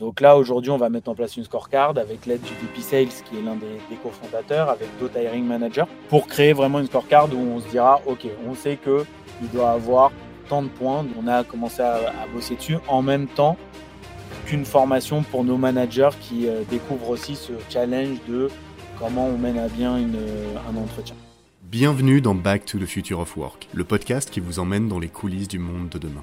Donc là, aujourd'hui, on va mettre en place une scorecard avec l'aide du VP Sales, qui est l'un des, cofondateurs, avec d'autres hiring managers, pour créer vraiment une scorecard où on se dira, OK, on sait qu'il doit avoir tant de points. On a commencé à, bosser dessus en même temps qu'une formation pour nos managers qui euh, découvrent aussi ce challenge de comment on mène à bien un entretien. Bienvenue dans Back to the Future of Work, le podcast qui vous emmène dans les coulisses du monde de demain.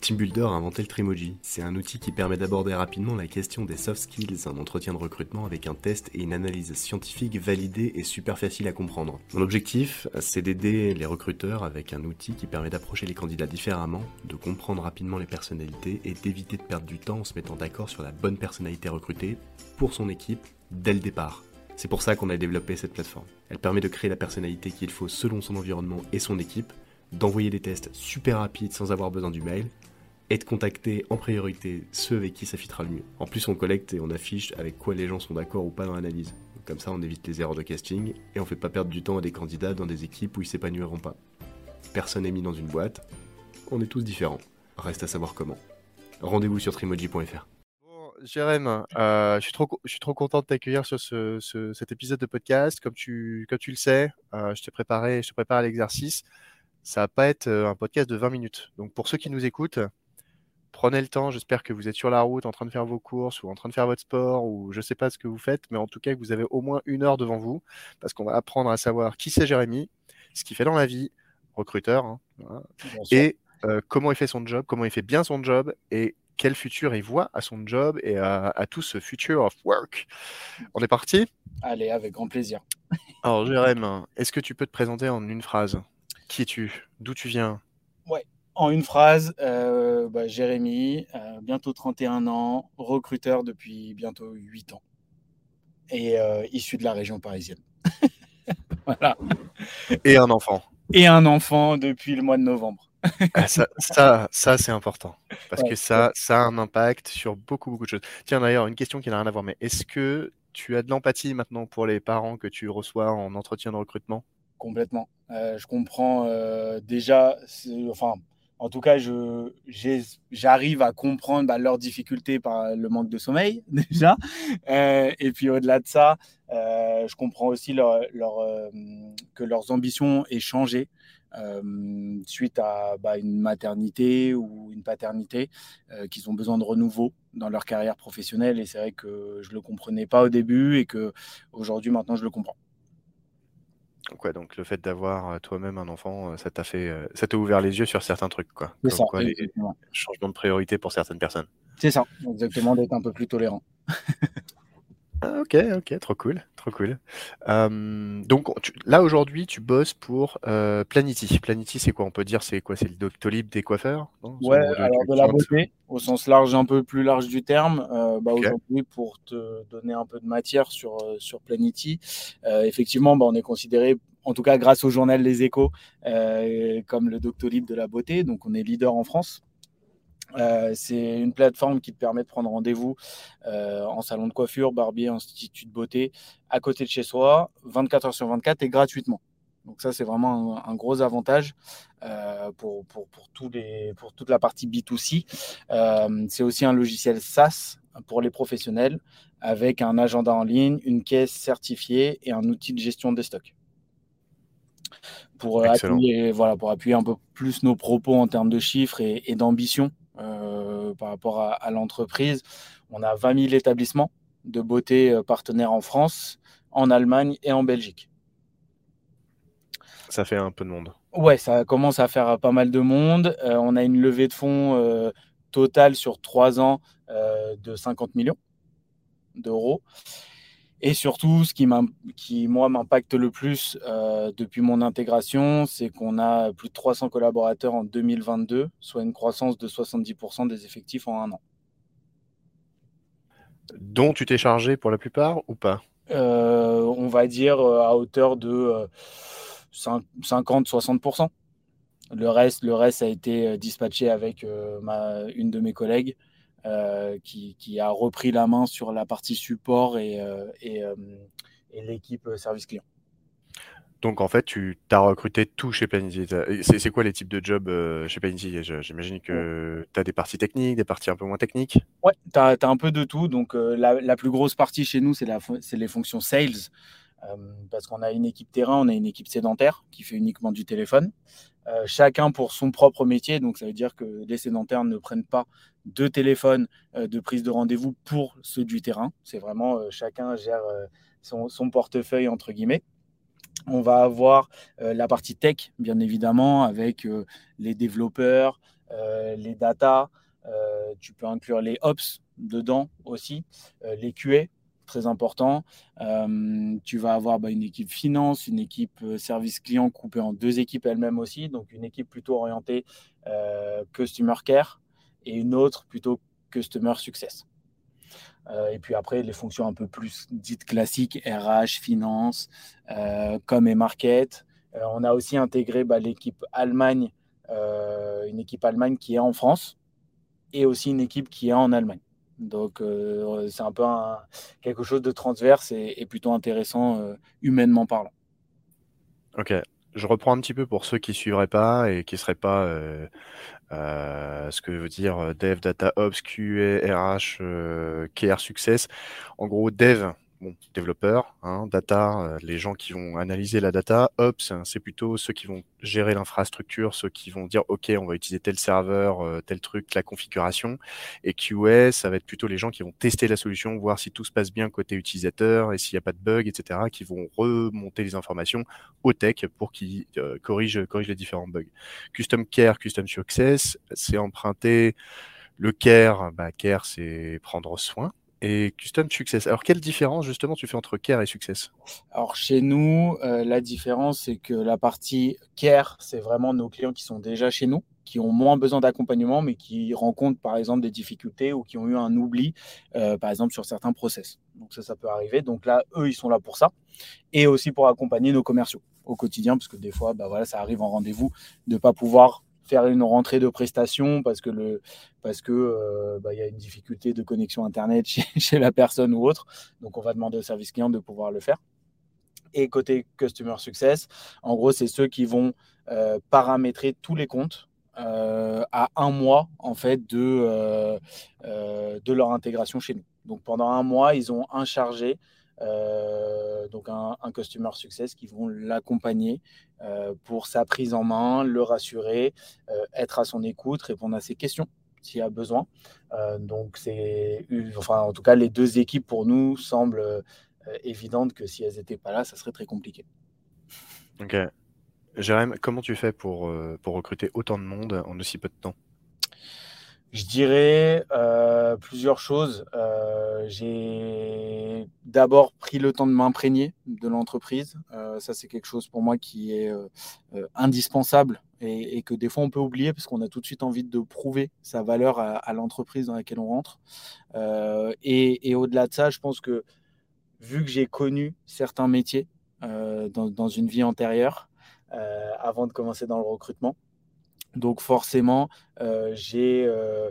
TeamBuilder a inventé le Trimoji. C'est un outil qui permet d'aborder rapidement la question des soft skills, un entretien de recrutement avec un test et une analyse scientifique validée et super facile à comprendre. Mon objectif, c'est d'aider les recruteurs avec un outil qui permet d'approcher les candidats différemment, de comprendre rapidement les personnalités et d'éviter de perdre du temps en se mettant d'accord sur la bonne personnalité recrutée pour son équipe dès le départ. C'est pour ça qu'on a développé cette plateforme. Elle permet de créer la personnalité qu'il faut selon son environnement et son équipe, d'envoyer des tests super rapides sans avoir besoin du mail, et de contacter en priorité ceux avec qui ça fitera le mieux. En plus, on collecte et on affiche avec quoi les gens sont d'accord ou pas dans l'analyse. Comme ça, on évite les erreurs de casting et on fait pas perdre du temps à des candidats dans des équipes où ils s'épanouiront pas. Personne n'est mis dans une boîte, on est tous différents. Reste à savoir comment. Rendez-vous sur trimoji.fr. Jérém, euh, je, suis trop, je suis trop content de t'accueillir sur cet épisode de podcast. Comme tu, le sais, euh, je t'ai préparé, je te prépare l'exercice. Ça va pas être euh, un podcast de 20 minutes. Donc pour ceux qui nous écoutent, prenez le temps. J'espère que vous êtes sur la route en train de faire vos courses ou en train de faire votre sport ou je ne sais pas ce que vous faites, mais en tout cas que vous avez au moins une heure devant vous parce qu'on va apprendre à savoir qui c'est Jérémy, ce qu'il fait dans la vie, recruteur, hein, et euh, comment il fait son job, comment il fait bien son job et quel futur il voit à son job et à, tout ce future of work. On est parti? Allez, avec grand plaisir. Alors, Jérémy, est-ce que tu peux te présenter en une phrase? Qui es-tu? D'où tu viens? Ouais, en une phrase, euh, bah, Jérémy, euh, bientôt 31 ans, recruteur depuis bientôt 8 ans et euh, issu de la région parisienne. voilà. Et un enfant. Et un enfant depuis le mois de novembre. Ah, ça, ça, c'est important parce que ça, ça a un impact sur beaucoup, beaucoup de choses. Tiens, d'ailleurs, une question qui n'a rien à voir, mais est-ce que tu as de l'empathie maintenant pour les parents que tu reçois en entretien de recrutement? Complètement. je comprends déjà, enfin, en tout cas, j'arrive à comprendre bah, leurs difficultés par le manque de sommeil déjà. Euh, et puis au-delà de ça, euh, je comprends aussi leur, euh, que leurs ambitions aient changé suite à bah, une maternité ou une paternité, qu'ils ont besoin de renouveau dans leur carrière professionnelle. Et c'est vrai que je ne le comprenais pas au début et que aujourd'hui, maintenant, je le comprends. Donc, donc le fait d'avoir toi-même un enfant, ça t'a fait, ça t'a ouvert les yeux sur certains trucs, quoi. C'est ça, quoi, les changements de priorité pour certaines personnes. C'est ça, exactement, d'être un peu plus tolérant. Ah, ok, ok, trop cool, trop cool. donc là aujourd'hui, tu bosses pour Planity. Planity, c'est quoi? On peut dire c'est quoi? C'est le Doctolib des coiffeurs Ouais, alors de la beauté, au sens large, un peu plus large du terme. Bah, aujourd'hui, pour te donner un peu de matière sur, sur Planity, effectivement, bah, on est considéré en tout cas grâce au journal Les Échos, comme le Doctolib de la beauté. Donc, on est leader en France. Euh, c'est une plateforme qui te permet de prendre rendez-vous euh, en salon de coiffure, barbier, institut de beauté, à côté de chez soi, 24 heures sur 24 et gratuitement. Donc ça, c'est vraiment un, gros avantage euh, pour, pour, pour, tous les, pour toute la partie B2C. c'est aussi un logiciel SaaS pour les professionnels avec un agenda en ligne, une caisse certifiée et un outil de gestion des stocks. Pour appuyer, voilà, pour appuyer un peu plus nos propos en termes de chiffres et, et d'ambition euh, par rapport à, l'entreprise. On a 20 000 établissements de beauté euh, partenaires en France, en Allemagne et en Belgique. Ça fait un peu de monde. Ouais, ça commence à faire pas mal de monde. on a une levée de fonds totale sur trois ans de 50 millions d'euros. Et surtout, ce qui, qui moi, m'impacte le plus euh, depuis mon intégration, c'est qu'on a plus de 300 collaborateurs en 2022, soit une croissance de 70% des effectifs en un an. Dont tu t'es chargé pour la plupart ou pas? Euh, On va dire euh, à hauteur de 50-60%. Le reste, le reste a été dispatché avec ma, une de mes collègues euh, qui, a repris la main sur la partie support et, euh, euh, et, l'équipe service client. Donc en fait, tu as recruté tout chez Planity. C'est quoi les types de jobs chez Planity J'imagine que tu as des parties techniques, des parties un peu moins techniques? Ouais, tu as, un peu de tout. Donc la, la, plus grosse partie chez nous, c'est les fonctions sales. parce qu'on a une équipe terrain, on a une équipe sédentaire qui fait uniquement du téléphone. Euh, chacun pour son propre métier. Donc, ça veut dire que les sédentaires ne prennent pas de téléphone euh, de prise de rendez-vous pour ceux du terrain. C'est vraiment euh, chacun gère son, portefeuille, entre guillemets. On va avoir la partie tech, bien évidemment, avec les développeurs, les data. tu peux inclure les ops dedans aussi, les QA très important. Euh, tu vas avoir bah, une équipe finance, une équipe euh, service client coupée en deux équipes elles-mêmes aussi. Donc une équipe plutôt orientée euh, customer care et une autre plutôt customer success. et puis après, les fonctions un peu plus dites classiques, RH, finance, com et market. on a aussi intégré bah, l'équipe Allemagne, une équipe Allemagne qui est en France et aussi une équipe qui est en Allemagne. Donc, euh, c'est un peu quelque chose de transverse et, plutôt intéressant euh, humainement parlant. Ok, je reprends un petit peu pour ceux qui ne suivraient pas et qui ne seraient pas euh, ce que veut dire Dev, Data Ops, QA, RH, KR Success. En gros, Dev, bon, développeurs, hein, data, euh, les gens qui vont analyser la data, ops, c'est plutôt ceux qui vont gérer l'infrastructure, ceux qui vont dire ok, on va utiliser tel serveur, euh, tel truc, la configuration, et QS, ça va être plutôt les gens qui vont tester la solution, voir si tout se passe bien côté utilisateur et s'il n'y a pas de bug, etc., qui vont remonter les informations au tech pour qu'ils euh, corrigent, corrigent les différents bugs. Custom Care, Custom Success, c'est emprunter le care, bah, care c'est prendre soin, et Custom Success. Alors, quelle différence justement tu fais entre Care et Success Alors, chez nous, euh, la différence, c'est que la partie Care, c'est vraiment nos clients qui sont déjà chez nous, qui ont moins besoin d'accompagnement, mais qui rencontrent par exemple des difficultés ou qui ont eu un oubli, euh, par exemple, sur certains process. Donc, ça, ça peut arriver. Donc là, eux, ils sont là pour ça. Et aussi pour accompagner nos commerciaux au quotidien, parce que des fois, bah, voilà, ça arrive en rendez-vous de ne pas pouvoir faire une rentrée de prestations parce que le parce que euh, bah, y a une difficulté de connexion internet chez, la personne ou autre. Donc on va demander au service client de pouvoir le faire. Et côté customer success, en gros, c'est ceux qui vont euh, paramétrer tous les comptes euh, à un mois en fait de, de leur intégration chez nous. Donc pendant un mois, ils ont un chargé euh, donc un, customer success qui vont l'accompagner euh, pour sa prise en main, le rassurer, euh, être à son écoute, répondre à ses questions s'il a besoin. donc c'est, enfin en tout cas les deux équipes pour nous semblent évidentes que si elles n'étaient pas là, ça serait très compliqué. Ok. Jérém, comment tu fais pour, pour recruter autant de monde en aussi peu de temps? Je dirais euh, plusieurs choses. Euh, j'ai d'abord pris le temps de m'imprégner de l'entreprise. Euh, ça, c'est quelque chose pour moi qui est indispensable et, que des fois on peut oublier parce qu'on a tout de suite envie de prouver sa valeur à, l'entreprise dans laquelle on rentre. et, au-delà de ça, je pense que vu que j'ai connu certains métiers dans, dans, une vie antérieure, avant de commencer dans le recrutement, donc forcément, euh, j'ai euh,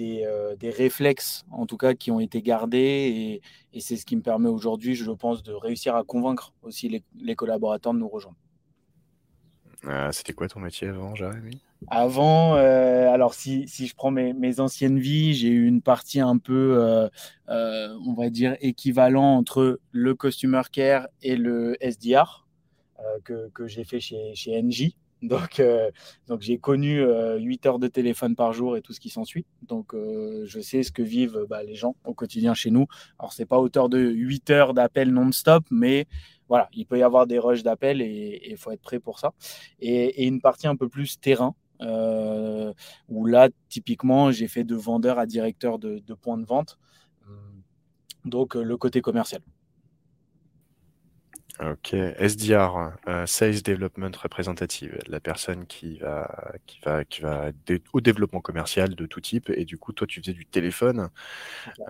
euh, des, réflexes, en tout cas, qui ont été gardés. Et, c'est ce qui me permet aujourd'hui, je pense, de réussir à convaincre aussi les, collaborateurs de nous rejoindre. C'était quoi ton métier avant, Jérémy? Avant, alors si, je prends mes, anciennes vies, j'ai eu une partie un peu, on va dire, équivalent entre le Customer Care et le SDR que, j'ai fait chez, chez NJ. Donc, euh, donc j'ai connu 8 euh, heures de téléphone par jour et tout ce qui s'ensuit. Donc, euh, je sais ce que vivent bah, les gens au quotidien chez nous. Alors, c'est pas hauteur de 8 heures d'appel non-stop, mais voilà, il peut y avoir des rushs d'appels et il faut être prêt pour ça. Et, une partie un peu plus terrain, où là, typiquement, j'ai fait de vendeur à directeur de, de point de vente. Donc, le côté commercial. Ok, SDR, euh, Sales Development Representative, la personne qui va, qui va, qui va au développement commercial de tout type. Et du coup, toi, tu faisais du téléphone.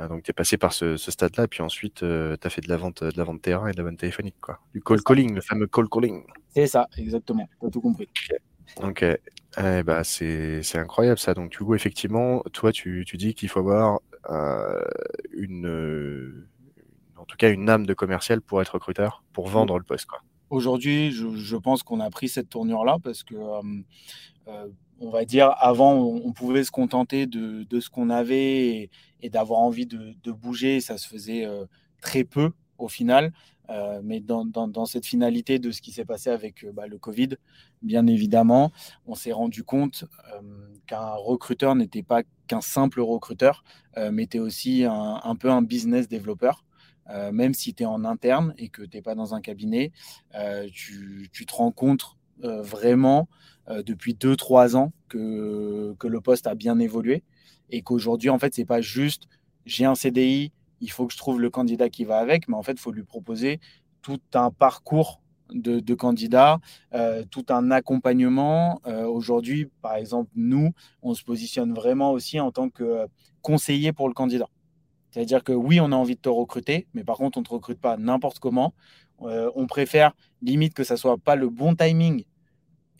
Euh, donc, tu es passé par ce, stade-là. Puis ensuite, euh, tu as fait de la vente, de la vente terrain et de la vente téléphonique, quoi. Du call calling, le fameux call calling. C'est ça, exactement. Tu as tout compris. Ok. Eh bah, c'est incroyable ça. Donc, du coup, effectivement, toi, tu, tu dis qu'il faut avoir une en tout cas une âme de commercial pour être recruteur, pour vendre le poste. Aujourd'hui, je, pense qu'on a pris cette tournure-là parce que, euh, euh, on va dire, avant, on, pouvait se contenter de, ce qu'on avait et, d'avoir envie de, bouger. Ça se faisait euh, très peu au final. mais dans, cette finalité de ce qui s'est passé avec bah, le Covid, bien évidemment, on s'est rendu compte qu'un recruteur n'était pas qu'un simple recruteur, mais était aussi un, un, peu un business développeur. Euh, même si tu es en interne et que tu n'es pas dans un cabinet, euh, tu, te compte euh, vraiment depuis 2-3 ans que, le poste a bien évolué et qu'aujourd'hui, en fait, c'est pas juste j'ai un CDI, il faut que je trouve le candidat qui va avec, mais en fait, il faut lui proposer tout un parcours de, de candidat, tout un accompagnement. Aujourd'hui, par exemple, nous, on se positionne vraiment aussi en tant que conseiller pour le candidat. C'est-à-dire que oui, on a envie de te recruter, mais par contre, on ne te recrute pas n'importe comment. Euh, on préfère limite que ça soit pas le bon timing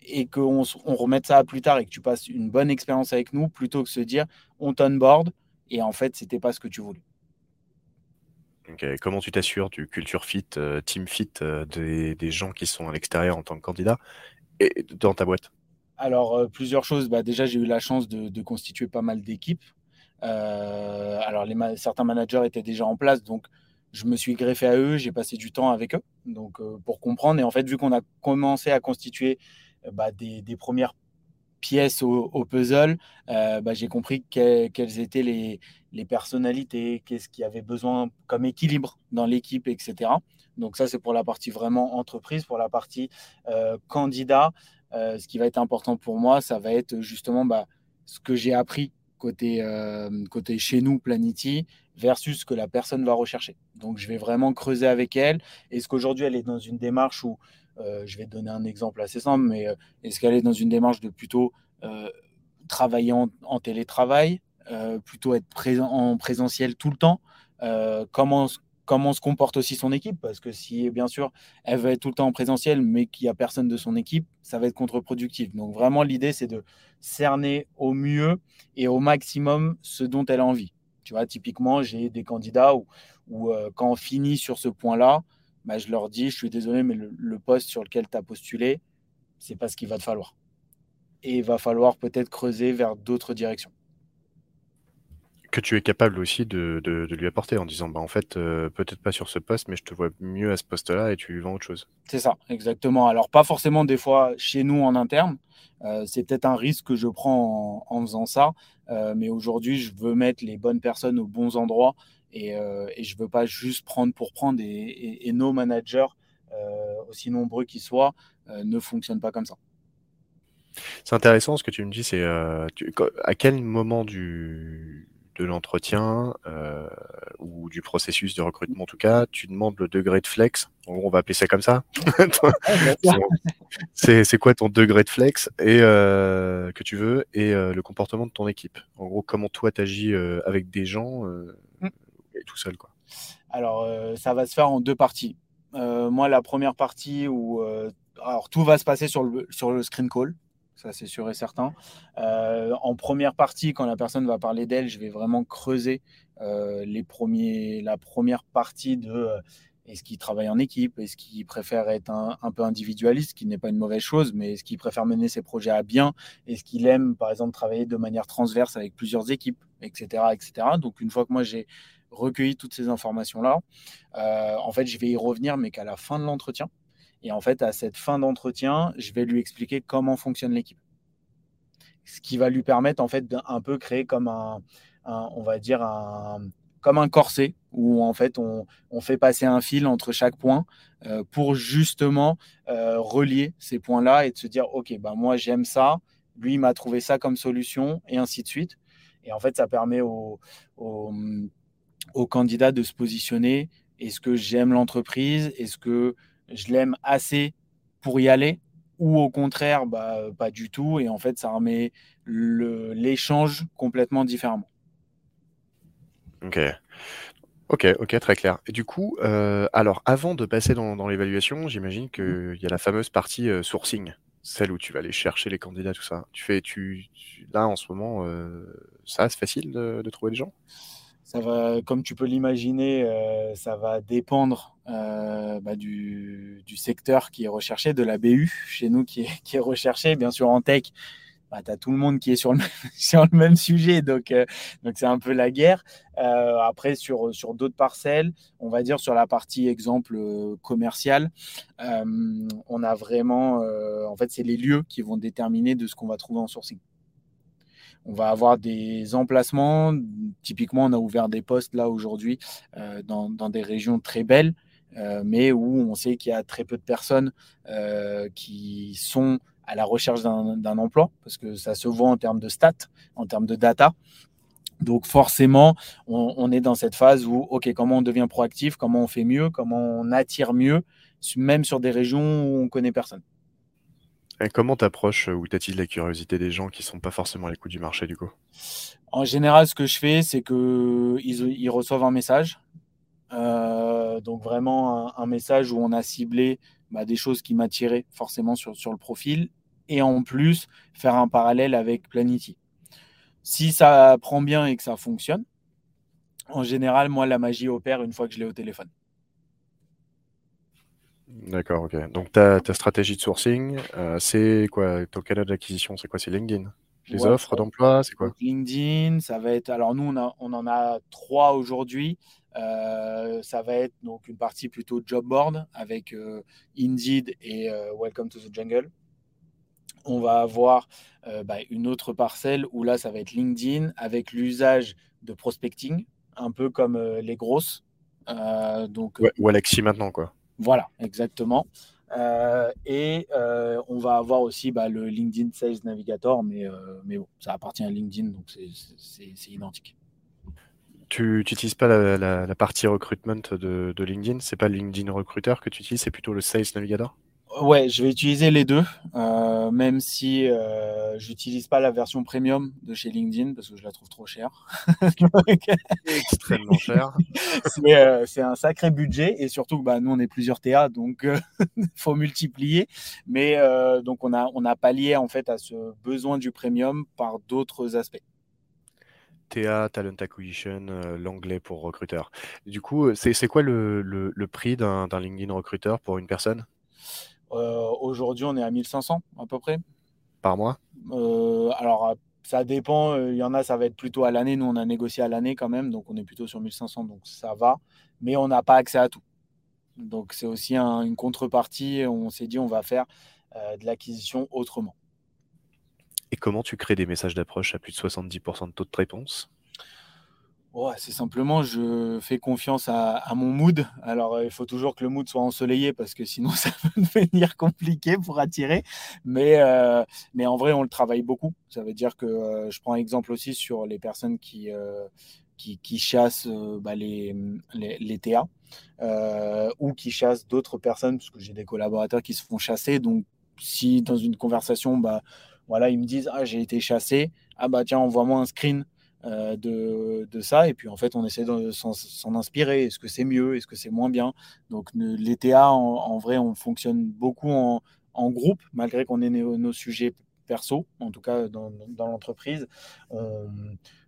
et qu'on on remette ça à plus tard et que tu passes une bonne expérience avec nous plutôt que se dire on t'onboard et en fait, c'était pas ce que tu voulais. Comment tu t'assures du culture fit, euh, team fit euh, des, gens qui sont à l'extérieur en tant que candidat et dans ta boîte? Alors, plusieurs choses. Bah, déjà, j'ai eu la chance de constituer pas mal d'équipes. Euh, alors, certains managers étaient déjà en place, donc je me suis greffé à eux, j'ai passé du temps avec eux donc, euh, pour comprendre. Et en fait, vu qu'on a commencé à constituer euh, bah, des, premières pièces au, puzzle, bah, j'ai compris quelles étaient les, les personnalités, qu'est-ce qu'il y avait besoin comme équilibre dans l'équipe, etc. Donc ça, c'est pour la partie vraiment entreprise. Pour la partie candidat, ce qui va être important pour moi, ça va être justement bah, ce que j'ai appris côté, euh, côté chez nous, Planity, versus ce que la personne va rechercher. Donc, je vais vraiment creuser avec elle. Est-ce qu'aujourd'hui, elle est dans une démarche où, euh, je vais te donner un exemple assez simple, mais euh, est-ce qu'elle est dans une démarche de plutôt travailler en, télétravail, plutôt être présent en présentiel tout le temps? Comment comment se comporte aussi son équipe, parce que si bien sûr elle veut être tout le temps en présentiel, mais qu'il n'y a personne de son équipe, ça va être contre-productif. Donc vraiment l'idée c'est de cerner au mieux et au maximum ce dont elle a envie. Tu vois, typiquement j'ai des candidats où, euh, quand on finit sur ce point-là, bah, je leur dis, je suis désolé, mais le, poste sur lequel tu as postulé, c'est pas ce qu'il va te falloir. Et il va falloir peut-être creuser vers d'autres directions que tu es capable aussi de, lui apporter en disant bah en fait euh, peut-être pas sur ce poste mais je te vois mieux à ce poste-là et tu lui vends autre chose. C'est ça, exactement. Alors pas forcément des fois chez nous en interne, euh, c'est peut-être un risque que je prends en, faisant ça, euh, mais aujourd'hui je veux mettre les bonnes personnes aux bons endroits et, et je veux pas juste prendre pour prendre et, et nos managers, aussi nombreux qu'ils soient, ne fonctionnent pas comme ça. C'est intéressant ce que tu me dis, c'est à quel moment du de l'entretien euh, ou du processus de recrutement en tout cas, tu demandes le degré de flex. on va appeler ça comme ça. c'est quoi ton degré de flex et euh, que tu veux et euh, le comportement de ton équipe? En gros, comment toi tu agis avec des gens mm. et tout seul quoi. Alors ça va se faire en deux parties. moi, la première partie où alors tout va se passer sur le sur le screen call ça c'est sûr et certain. Euh, en première partie, quand la personne va parler d'elle, je vais vraiment creuser euh, les premiers, la première partie de euh, est-ce qu'il travaille en équipe, est-ce qu'il préfère être un, peu individualiste, ce qui n'est pas une mauvaise chose, mais est-ce qu'il préfère mener ses projets à bien, est-ce qu'il aime par exemple travailler de manière transverse avec plusieurs équipes, etc. etc. Donc une fois que moi j'ai recueilli toutes ces informations-là, en fait je vais y revenir, mais qu'à la fin de l'entretien. Et en fait, à cette fin d'entretien, je vais lui expliquer comment fonctionne l'équipe. Ce qui va lui permettre en fait d'un peu créer comme un, on va dire un, comme un corset où en fait on, fait passer un fil entre chaque point pour justement relier ces points-là et de se dire ok bah moi j'aime ça, lui m'a trouvé ça comme solution et ainsi de suite. Et en fait ça permet aux, aux candidats de se positionner. Est-ce que j'aime l'entreprise? Est-ce que je l'aime assez pour y aller ou au contraire, bah, pas du tout. Et en fait, ça remet l'échange complètement différemment. Ok. Ok, ok, très clair. Et du coup, euh, alors avant de passer dans, l'évaluation, j'imagine qu'il y a la fameuse partie euh, sourcing, celle où tu vas aller chercher les candidats, tout ça. Tu fais, tu, là en ce moment, euh, ça c'est facile de, trouver des gens? Comme tu peux l'imaginer, ça va dépendre bah, du, secteur qui est recherché, de la BU chez nous qui est, qui est recherché. Bien sûr, en tech, bah, tu as tout le monde qui est sur le, même sujet, donc euh, donc c'est un peu la guerre. Euh, après, sur, d'autres parcelles, on va dire sur la partie exemple euh, commercial, on a vraiment, en fait, c'est les lieux qui vont déterminer de ce qu'on va trouver en sourcing. On va avoir des emplacements. Typiquement, on a ouvert des postes là aujourd'hui dans, dans, des régions très belles, mais où on sait qu'il y a très peu de personnes qui sont à la recherche d'un emploi, parce que ça se voit en termes de stats, en termes de data. Donc forcément, on, est dans cette phase où, OK, comment on devient proactif, comment on fait mieux, comment on attire mieux, même sur des régions où on connaît personne. Et comment t'approches ou t'attires la curiosité des gens qui sont pas forcément à l'écoute du marché du coup? En général, ce que je fais, c'est qu'ils ils reçoivent un message. Euh, donc vraiment un, message où on a ciblé bah, des choses qui m'attiraient forcément sur, sur le profil et en plus faire un parallèle avec Planity. Si ça prend bien et que ça fonctionne, en général, moi, la magie opère une fois que je l'ai au téléphone. D'accord, ok. Donc ta, ta stratégie de sourcing, euh, c'est quoi? Ton canal d'acquisition, c'est quoi? C'est LinkedIn Les offres d'emploi, c'est quoi? LinkedIn, ça va être. Alors nous, on, a, on en a trois aujourd'hui. Euh, ça va être donc une partie plutôt job board avec euh, Indeed et Welcome to the Jungle on va avoir bah, une autre parcelle où là, ça va être LinkedIn avec l'usage de prospecting, un peu comme les grosses. Donc, ou Alexis maintenant, quoi. Voilà, exactement. et on va avoir aussi bah, le LinkedIn Sales Navigator, mais, mais bon, ça appartient à LinkedIn, donc c'est identique. Tu n'utilises pas la, partie recruitment de, de LinkedIn? C'est pas LinkedIn Recruiter que tu utilises, c'est plutôt le Sales Navigator? Ouais, je vais utiliser les deux, euh, même si euh, j'utilise pas la version premium de chez LinkedIn parce que je la trouve trop chère. Extrêmement cher. Euh, c'est un sacré budget et surtout, bah, nous on est plusieurs TA, donc il faut multiplier. Mais donc on a on a pallié en fait à ce besoin du premium par d'autres aspects. TA, Talent Acquisition, l'anglais pour recruteur. Du coup, c'est quoi le, le, le prix d'un LinkedIn recruteur pour une personne? euh, aujourd'hui, on est à 1500 à peu près. Par mois? Euh, Alors, ça dépend. Il y en a, ça va être plutôt à l'année. Nous, on a négocié à l'année quand même. Donc, on est plutôt sur 1500. Donc, ça va. Mais on n'a pas accès à tout. Donc, c'est aussi une contrepartie. On s'est dit, on va faire euh, de l'acquisition autrement. Et comment tu crées des messages d'approche à plus de 70% de taux de réponse? C'est simplement, je fais confiance à, mon mood. Alors, euh, il faut toujours que le mood soit ensoleillé parce que sinon, ça peut devenir compliqué pour attirer. Mais, euh, mais en vrai, on le travaille beaucoup. Ça veut dire que euh, je prends exemple aussi sur les personnes qui, qui, chassent bah, les, les, TA ou qui chassent d'autres personnes, parce que j'ai des collaborateurs qui se font chasser. Donc, si dans une conversation, bah, voilà, ils me disent Ah, j'ai été chassé, ah bah tiens, envoie-moi un screen euh, de, de, ça. Et puis en fait, on essaie de s'en inspirer. Est-ce que c'est mieux? Est-ce que c'est moins bien? Donc l'ETA, en, en, vrai, on fonctionne beaucoup en, en groupe, malgré qu'on ait nos, sujets perso, en tout cas dans, dans l'entreprise.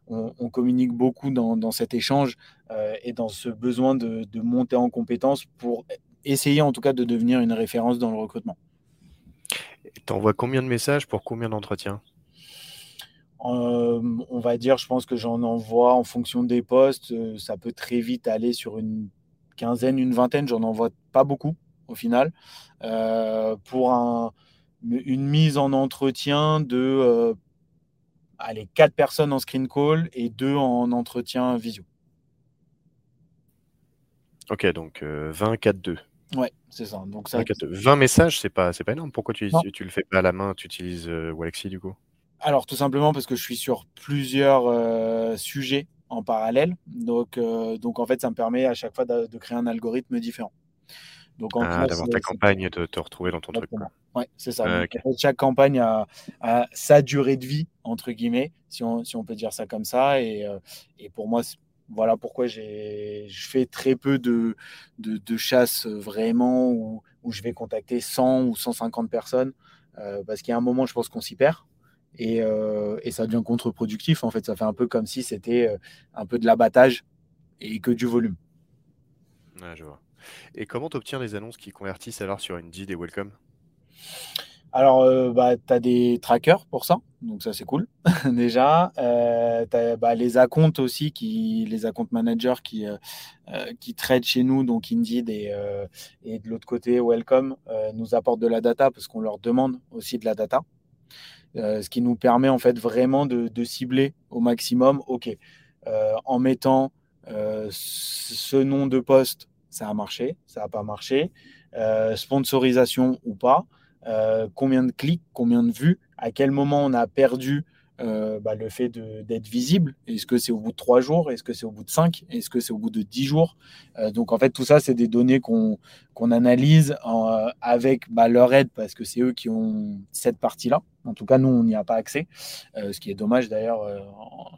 On, communique beaucoup dans, dans cet échange euh, et dans ce besoin de, de monter en compétences pour essayer en tout cas de devenir une référence dans le recrutement. Tu envoies combien de messages pour combien d'entretiens? On va dire, je pense que j'en envoie en fonction des postes. Euh, ça peut très vite aller sur une quinzaine, une vingtaine. J'en envoie pas beaucoup au final. Euh, pour une mise en entretien de allez, quatre personnes en screen call et deux en entretien visio. Ok, donc 20, 4, 2. Ouais, c'est ça. Donc ça 20, 4, 2. 20 messages, c'est pas, pas énorme. Pourquoi tu, tu le fais pas à la main? Tu utilises Walaxy du coup? Alors, tout simplement parce que je suis sur plusieurs sujets en parallèle. Donc, donc, en fait, ça me permet à chaque fois de, de créer un algorithme différent. Donc, ah, d'avoir ta campagne et de te retrouver dans ton truc. Oui, c'est ça. chaque campagne a, sa durée de vie, entre guillemets, si on, si on peut dire ça comme ça. Et, et pour moi, voilà pourquoi je fais très peu de, de, de chasse vraiment où, où, je vais contacter 100 ou 150 personnes. Euh, parce qu'il y a un moment, je pense qu'on s'y perd. Et, euh, et, ça devient contre-productif. En fait, ça fait un peu comme si c'était euh, un peu de l'abattage et que du volume. Ouais, je vois. Et comment tu obtiens les annonces qui convertissent alors sur Indeed et Welcome? Alors, euh, bah, tu as des trackers pour ça, donc ça c'est cool déjà. Euh, tu as bah, les accounts aussi, qui, les account managers qui, euh, qui traitent chez nous, donc Indeed et, et de l'autre côté Welcome, nous apportent de la data parce qu'on leur demande aussi de la data. Ce qui nous permet en fait vraiment de, cibler au maximum, ok, en mettant ce nom de poste ça a marché, ça n'a pas marché, euh, sponsorisation ou pas, euh, combien de clics, combien de vues, à quel moment on a perdu euh, bah, le fait d'être visible. Est-ce que c'est au bout de trois jours Est-ce que c'est au bout de cinq Est-ce que c'est au bout de dix jours? Donc en fait, tout ça, c'est des données qu'on analyse avec bah, leur aide parce que c'est eux qui ont cette partie-là. En tout cas, nous, on n'y a pas accès, ce qui est dommage d'ailleurs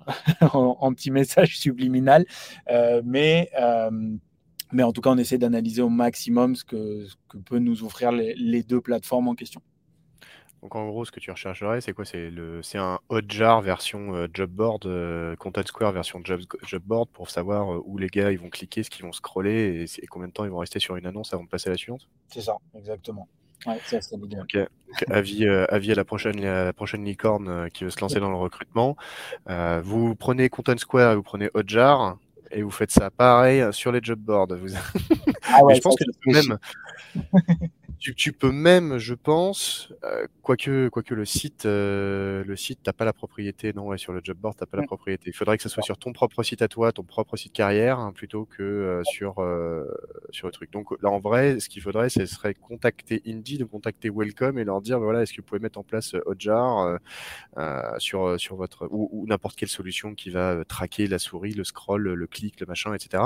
en, petit message subliminal. mais en tout cas, on essaie d'analyser au maximum ce que, que peut nous offrir les, deux plateformes en question. Donc en gros, ce que tu rechercherais, c'est quoi? C'est le, c'est un Hotjar version euh, job board, euh, Content Square version job, job board pour savoir euh, où les gars ils vont cliquer, ce qu'ils vont scroller et, combien de temps ils vont rester sur une annonce avant de passer à la suivante? C'est ça, exactement. Ouais, ça, c'est Ok. avis, avis à la prochaine, la prochaine licorne qui veut se lancer dans le recrutement. vous prenez Content Square et vous prenez Hotjar et vous faites ça pareil sur les job boards. Vous... Ah je pense que même, tu, peux même, je pense, euh, quoique, quoique le site, euh, le site, t'as pas la propriété, non, ouais, sur le job board, t'as pas la propriété. Il faudrait que ce soit sur ton propre site à toi, ton propre site carrière, hein, plutôt que euh, sur sur le truc. Donc là, en vrai, ce qu'il faudrait, ce serait contacter Indeed, de contacter Welcome et leur dire, voilà, est-ce que vous pouvez mettre en place Hotjar sur sur votre ou, ou n'importe quelle solution qui va traquer la souris, le scroll, le clic, le machin, etc.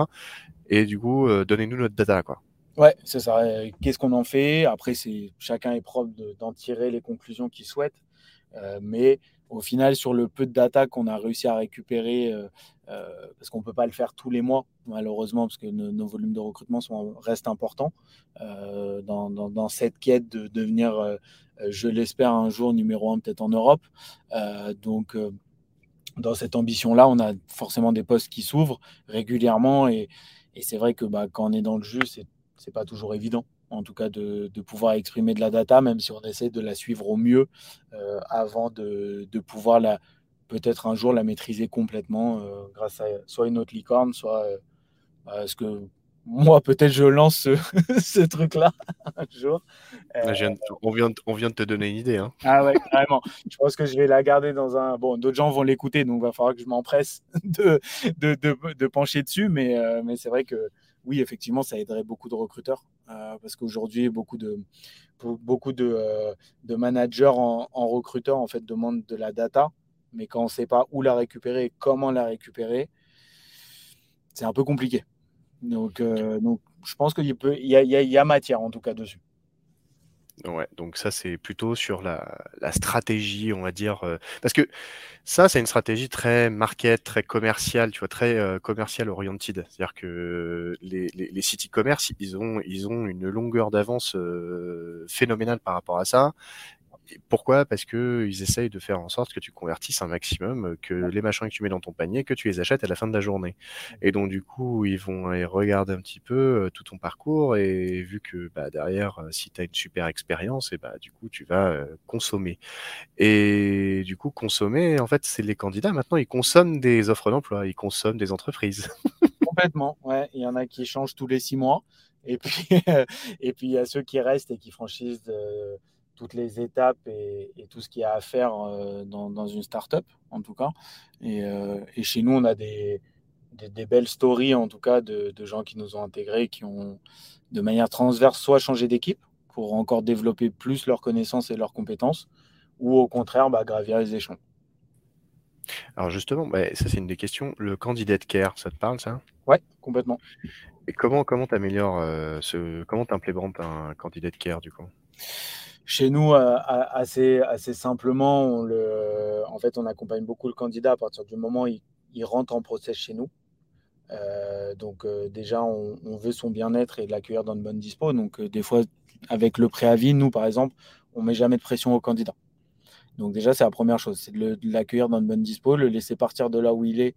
Et du coup, donnez-nous notre data, quoi. Ouais, c'est ça. Qu'est-ce qu'on en fait? Après, c'est chacun est propre d'en tirer les conclusions qu'il souhaite. Euh, mais au final, sur le peu de data qu'on a réussi à récupérer, euh, euh, parce qu'on ne peut pas le faire tous les mois, malheureusement, parce que nos, volumes de recrutement sont, restent importants dans, cette quête de devenir, je l'espère, un jour numéro un peut-être en Europe. donc, dans cette ambition-là, on a forcément des postes qui s'ouvrent régulièrement. Et, c'est vrai que bah, quand on est dans le jeu, c'est c'est pas toujours évident, en tout cas, de, pouvoir exprimer de la data, même si on essaie de la suivre au mieux euh, avant de, pouvoir la peut-être un jour la maîtriser complètement euh, grâce à soit une autre licorne, soit euh, à ce que moi peut-être je lance ce, truc-là un jour. on, vient de, on vient de te donner une idée. Hein. Ah ouais, carrément. je pense que je vais la garder dans un. Bon, d'autres gens vont l'écouter, donc il va falloir que je m'empresse de, pencher dessus, mais, mais c'est vrai que oui, effectivement, ça aiderait beaucoup de recruteurs euh, parce qu'aujourd'hui, beaucoup de, beaucoup de, euh, de managers en, recruteurs en fait, demandent de la data, mais quand on ne sait pas où la récupérer et comment la récupérer, c'est un peu compliqué. Donc, euh, donc je pense qu'il y, y, y, a matière en tout cas dessus. Ouais, donc ça c'est plutôt sur la, la, stratégie, on va dire, euh, parce que ça c'est une stratégie très market, très commerciale, tu vois, très euh, commercial oriented. C'est-à-dire que les, les, les sites e-commerce, ils ont ils ont une longueur d'avance euh, phénoménale par rapport à ça. Pourquoi? Parce que ils essayent de faire en sorte que tu convertisses un maximum, que les machins que tu mets dans ton panier, que tu les achètes à la fin de la journée. Et donc du coup, ils vont regarder un petit peu tout ton parcours et vu que bah, derrière, si tu as une super expérience, et bah du coup, tu vas euh, consommer. Et du coup, consommer, en fait, c'est les candidats. Maintenant, ils consomment des offres d'emploi, ils consomment des entreprises. Complètement. Ouais, il y en a qui changent tous les six mois. Et puis, et puis il y a ceux qui restent et qui franchissent toutes les étapes et, tout ce qu'il y a à faire euh, dans, dans, une startup, en tout cas. Et, euh, et, chez nous, on a des, des, belles stories, en tout cas, de, gens qui nous ont intégrés, qui ont de manière transverse soit changé d'équipe pour encore développer plus leurs connaissances et leurs compétences, ou au contraire, bah, gravir les échelons. Alors justement, bah, ça c'est une des questions. Le candidate care, ça te parle ça? Ouais, complètement. Et comment comment t'améliores euh, ce comment t'implémentes un candidate care du coup? Chez nous, euh, assez simplement, on le, en fait, on accompagne beaucoup le candidat à partir du moment où il, rentre en process chez nous. Euh, donc déjà, on, veut son bien-être et l'accueillir dans de bonnes dispo. Donc des fois, avec le préavis, nous par exemple, on met jamais de pression au candidat. Donc déjà, c'est la première chose, c'est de l'accueillir dans de bonnes dispo, le laisser partir de là où il est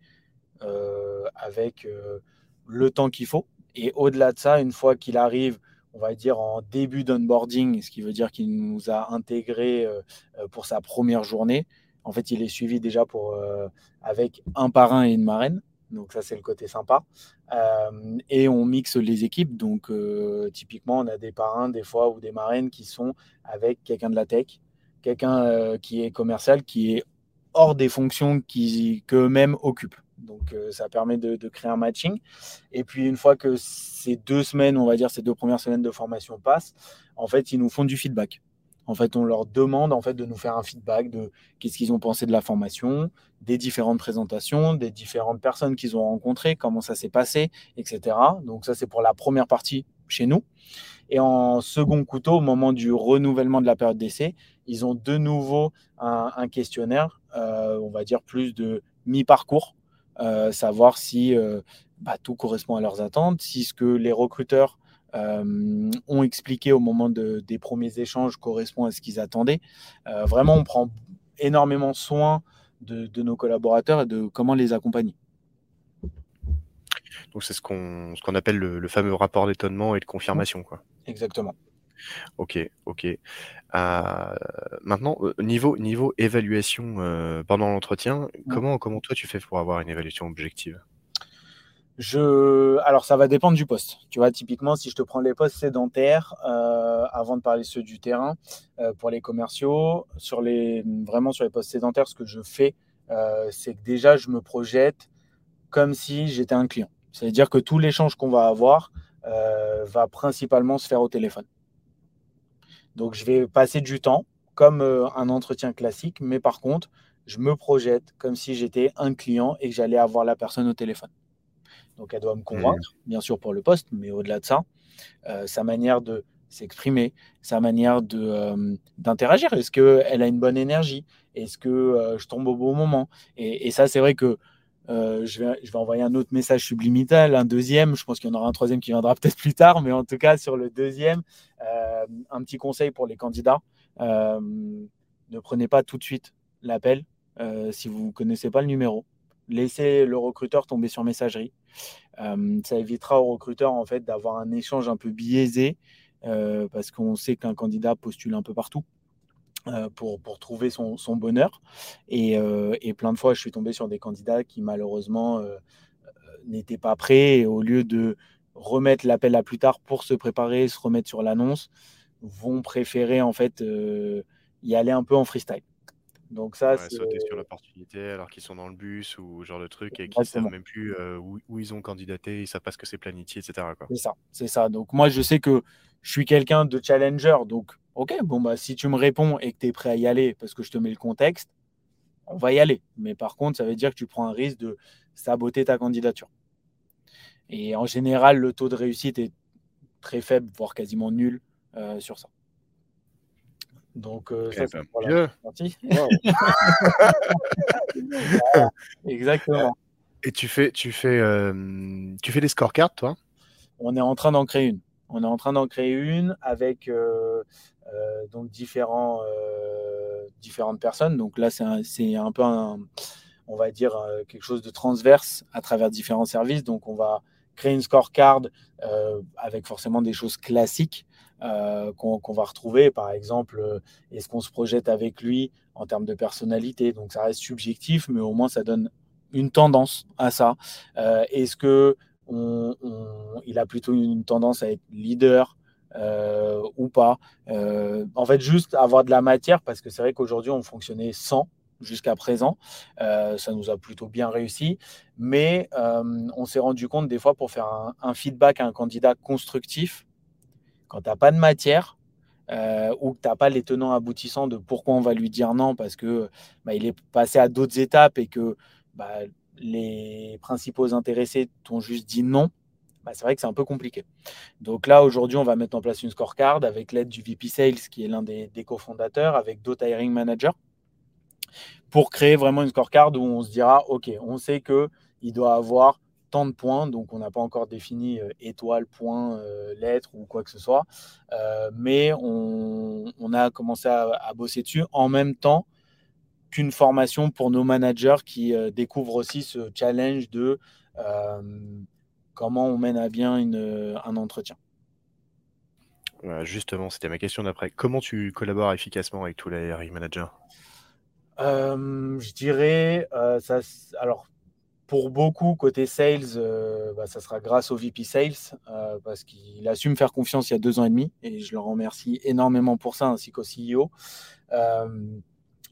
euh, avec euh, le temps qu'il faut. Et au-delà de ça, une fois qu'il arrive, on va dire en début d'onboarding, ce qui veut dire qu'il nous a intégré euh, pour sa première journée. En fait, il est suivi déjà pour, avec un parrain et une marraine. Donc ça, c'est le côté sympa. et on mixe les équipes. Donc typiquement, on a des parrains des fois ou des marraines qui sont avec quelqu'un de la tech, quelqu'un euh, qui est commercial, qui est hors des fonctions qu'eux-mêmes occupent. Donc euh, ça permet de, créer un matching. Et puis une fois que ces deux semaines, on va dire ces deux premières semaines de formation passent, en fait, ils nous font du feedback. En fait, on leur demande en fait de nous faire un feedback de qu'est-ce qu'ils ont pensé de la formation, des différentes présentations, des différentes personnes qu'ils ont rencontrées, comment ça s'est passé, etc. Donc ça, c'est pour la première partie chez nous. Et en second couteau, au moment du renouvellement de la période d'essai, ils ont de nouveau un, questionnaire, euh, on va dire plus de mi-parcours, savoir si euh, bah, tout correspond à leurs attentes, si ce que les recruteurs ont expliqué au moment des premiers échanges correspond à ce qu'ils attendaient. vraiment, on prend énormément soin de, nos collaborateurs et de comment les accompagner. Donc c'est ce qu'on ce qu'on appelle le, fameux rapport d'étonnement et de confirmation. Quoi. Exactement. Ok, ok. Euh, maintenant, euh, niveau, niveau évaluation euh, pendant l'entretien, comment, comment toi tu fais pour avoir une évaluation objective? Je... Alors, ça va dépendre du poste. Tu vois, typiquement, si je te prends les postes sédentaires, avant de parler ceux du terrain, pour les commerciaux, sur les... vraiment sur les postes sédentaires, ce que je fais, c'est que déjà, je me projette comme si j'étais un client. C'est-à-dire que tout l'échange qu'on va avoir va principalement se faire au téléphone. Donc, je vais passer du temps comme euh, un entretien classique, mais par contre, je me projette comme si j'étais un client et que j'allais avoir la personne au téléphone. Donc, elle doit me convaincre, mmh. bien sûr, pour le poste, mais au-delà de ça, euh, sa manière de s'exprimer, sa manière de, euh, d'interagir. Est-ce qu'elle a une bonne énergie? Est-ce que je tombe au bon moment? Et, ça, c'est vrai que euh, je, vais, envoyer un autre message subliminal, un deuxième. Je pense qu'il y en aura un troisième qui viendra peut-être plus tard, mais en tout cas, sur le deuxième, euh, un petit conseil pour les candidats euh, ne prenez pas tout de suite l'appel si vous ne connaissez pas le numéro. Laissez le recruteur tomber sur messagerie. ça évitera au recruteur en fait d'avoir un échange un peu biaisé parce qu'on sait qu'un candidat postule un peu partout. Euh, pour, pour, trouver son, son bonheur. Et, euh, et, plein de fois, je suis tombé sur des candidats qui malheureusement euh, n'étaient pas prêts. Et au lieu de remettre l'appel à plus tard pour se préparer, se remettre sur l'annonce, vont préférer en fait y aller un peu en freestyle. Donc ça, c'est sauter sur l'opportunité alors qu'ils sont dans le bus ou genre de truc et qu'ils ne savent même plus où, où, ils ont candidaté, ils savent pas ce que c'est planifié, etc. C'est ça, c'est ça. Donc moi, je sais que je suis quelqu'un de challenger, donc Ok, bon, bah, si tu me réponds et que tu es prêt à y aller parce que je te mets le contexte, on va y aller. Mais par contre, ça veut dire que tu prends un risque de saboter ta candidature. Et en général, le taux de réussite est très faible, voire quasiment nul euh, sur ça. Donc, euh, ça, la partie. Exactement. Et tu fais, tu fais, euh, tu fais des scorecards, toi? On est en train d'en créer une. On est en train d'en créer une avec euh, donc différents, euh, différentes personnes. Donc là, c'est un, un, peu on va dire euh, quelque chose de transverse à travers différents services. Donc on va créer une scorecard avec forcément des choses classiques qu'on va retrouver. Par exemple, est-ce qu'on se projette avec lui en termes de personnalité? Donc ça reste subjectif, mais au moins ça donne une tendance à ça. est-ce que il a plutôt une tendance à être leader, ou pas. Euh, en fait, juste avoir de la matière, parce que c'est vrai qu'aujourd'hui, on fonctionnait sans jusqu'à présent. ça nous a plutôt bien réussi. Mais on s'est rendu compte des fois pour faire un, feedback à un candidat constructif, quand tu n'as pas de matière, ou que tu n'as pas les tenants aboutissants de pourquoi on va lui dire non parce que bah, il est passé à d'autres étapes et que bah, les principaux intéressés t'ont juste dit non, bah, c'est vrai que c'est un peu compliqué. Donc là, aujourd'hui, on va mettre en place une scorecard avec l'aide du VP Sales, qui est l'un des, cofondateurs, avec d'autres hiring managers, pour créer vraiment une scorecard où on se dira, OK, on sait qu'il doit avoir tant de points, donc on n'a pas encore défini euh, étoile, point, euh, lettre ou quoi que ce soit, euh, mais on, a commencé à, bosser dessus en même temps qu'une formation pour nos managers qui découvrent aussi ce challenge de comment on mène à bien une, un entretien. justement, c'était ma question d'après. Comment tu collabores efficacement avec tous les hiring managers? Euh, Je dirais, euh, ça, alors pour beaucoup côté sales, euh, bah, ça sera grâce au VP Sales parce qu'il a su me faire confiance il y a deux ans et demi et je le remercie énormément pour ça ainsi qu'au CEO.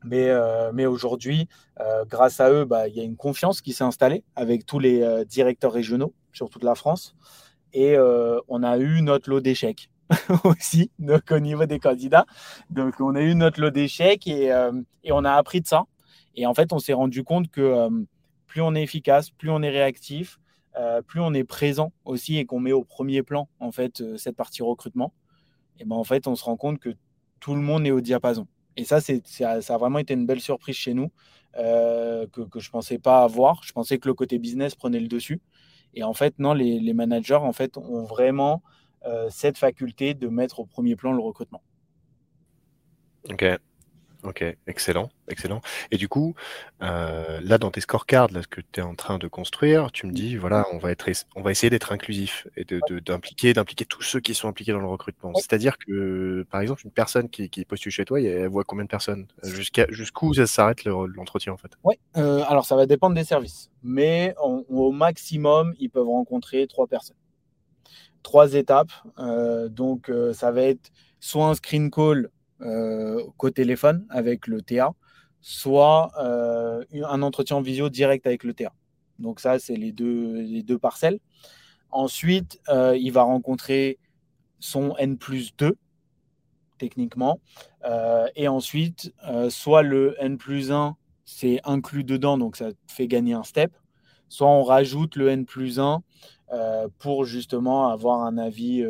Mais, euh, mais aujourd'hui, euh, grâce à eux, bah, il y a une confiance qui s'est installée avec tous les euh, directeurs régionaux sur toute la France. Et on a eu notre lot d'échecs aussi, donc au niveau des candidats. Donc on a eu notre lot d'échecs et, et, on a appris de ça. Et en fait, on s'est rendu compte que plus on est efficace, plus on est réactif, plus on est présent aussi et qu'on met au premier plan en fait cette partie recrutement. Et ben en fait, on se rend compte que tout le monde est au diapason. Et ça, c'est, ça, a vraiment été une belle surprise chez nous euh, que, je ne pensais pas avoir. Je pensais que le côté business prenait le dessus. Et en fait, non, les, managers en fait, ont vraiment euh, cette faculté de mettre au premier plan le recrutement. Ok. Ok, excellent, excellent. Et du coup, euh, là, dans tes scorecards, là, ce que tu es en train de construire, tu me dis, voilà, on va être, on va essayer d'être inclusif et de, d'impliquer, d'impliquer tous ceux qui sont impliqués dans le recrutement. C'est-à-dire que, par exemple, une personne qui, qui postule chez toi, elle voit combien de personnes? Jusqu'à, jusqu'où ça s'arrête l'entretien, en fait? Oui, euh, alors ça va dépendre des services, mais au maximum, ils peuvent rencontrer trois personnes. Trois étapes, euh, donc ça va être soit un screen call euh, qu'au téléphone avec le TA, soit euh, un entretien en visio direct avec le TA. Donc ça, c'est les deux, les deux parcelles. Ensuite, euh, il va rencontrer son N plus 2, techniquement. et ensuite, soit le N plus 1, c'est inclus dedans, donc ça fait gagner un step. Soit on rajoute le N plus 1 pour justement avoir un avis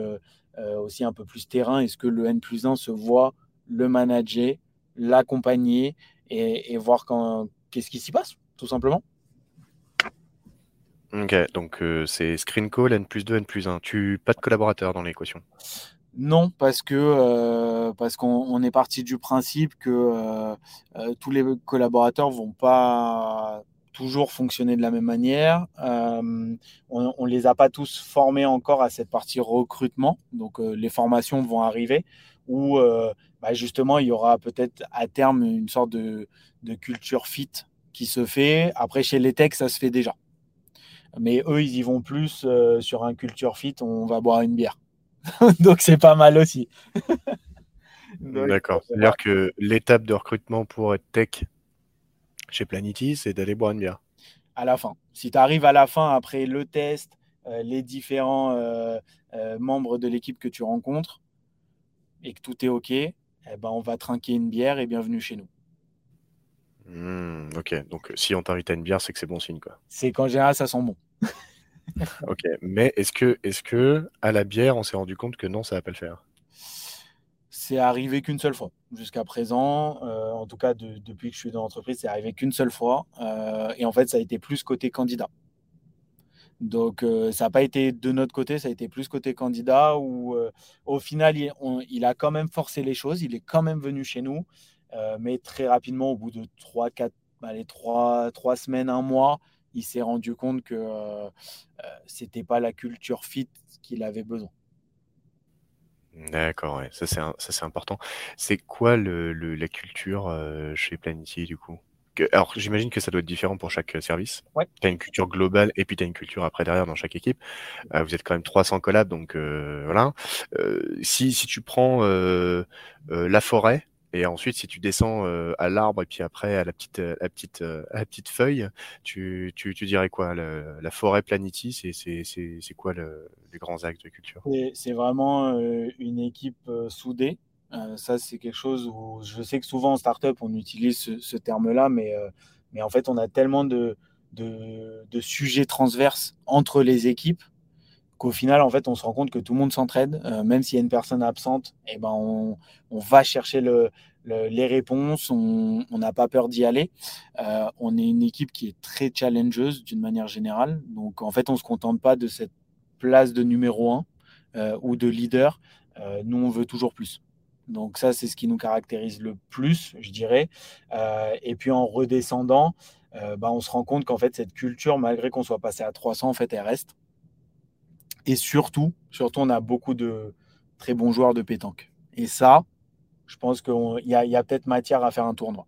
aussi un peu plus terrain. Est-ce que le N plus 1 se voit le manager, l'accompagner et, voir qu'est-ce qui s'y passe, tout simplement. Ok, donc euh, c'est screen call, N plus 2, N plus 1. Tu pas de collaborateur dans l'équation? Non, parce que euh, parce qu'on est parti du principe que euh, tous les collaborateurs vont pas toujours fonctionner de la même manière. on ne les a pas tous formés encore à cette partie recrutement, donc les formations vont arriver où bah, justement, il y aura peut-être à terme une sorte de, culture fit qui se fait. Après, chez les techs, ça se fait déjà. Mais eux, ils y vont plus euh, sur un culture fit, on va boire une bière. Donc, c'est pas mal aussi. D'accord. C'est-à-dire que l'étape de recrutement pour être tech chez Planity, c'est d'aller boire une bière. À la fin. Si tu arrives à la fin, après le test, euh, les différents euh, membres de l'équipe que tu rencontres, et que tout est OK, eh ben, on va trinquer une bière et bienvenue chez nous. Mmh, ok, donc si on t'invite à une bière, c'est que c'est bon signe, quoi. C'est qu'en général, ça sent bon. ok, mais est-ce que, est que à la bière, on s'est rendu compte que non, ça va pas le faire? C'est arrivé qu'une seule fois jusqu'à présent. Euh, en tout cas, depuis que je suis dans l'entreprise, c'est arrivé qu'une seule fois. Euh, et en fait, ça a été plus côté candidat. Donc, euh, ça n'a pas été de notre côté, ça a été plus côté candidat où, euh, au final, il, a quand même forcé les choses. Il est quand même venu chez nous. Euh, mais très rapidement, au bout de 3, 4, allez, 3, 3 semaines, un mois, il s'est rendu compte que ce n'était pas la culture fit qu'il avait besoin. D'accord, ouais. ça c'est important. C'est quoi la culture chez Planity du coup? Alors j'imagine que ça doit être différent pour chaque euh, service. Tu as une culture globale et puis tu as une culture après derrière dans chaque équipe. Euh, vous êtes quand même 300 collabs, donc euh, voilà. si, si tu prends la forêt, Et ensuite, si tu descends à l'arbre et puis après à la petite, la petite, la petite feuille, tu, tu, tu dirais quoi? La forêt Planity, c'est quoi le, les grands actes de culture? C'est vraiment une équipe soudée. Ça, c'est quelque chose où je sais que souvent en startup, on utilise ce, terme-là, mais, mais en fait, on a tellement de, de, sujets transverses entre les équipes qu'au final, en fait, on se rend compte que tout le monde s'entraide, euh, même s'il y a une personne absente, eh ben on, on va chercher le, les réponses, on n'a pas peur d'y aller. Euh, on est une équipe qui est très challengeuse d'une manière générale, donc en fait, on se contente pas de cette place de numéro un euh, ou de leader. nous, on veut toujours plus. Donc ça, c'est ce qui nous caractérise le plus, je dirais. et puis en redescendant, bah, on se rend compte qu'en fait, cette culture, malgré qu'on soit passé à 300, en fait, elle reste. Et surtout, surtout, on a beaucoup de très bons joueurs de pétanque. Et ça, je pense qu'il y a, y a peut-être matière à faire un tournoi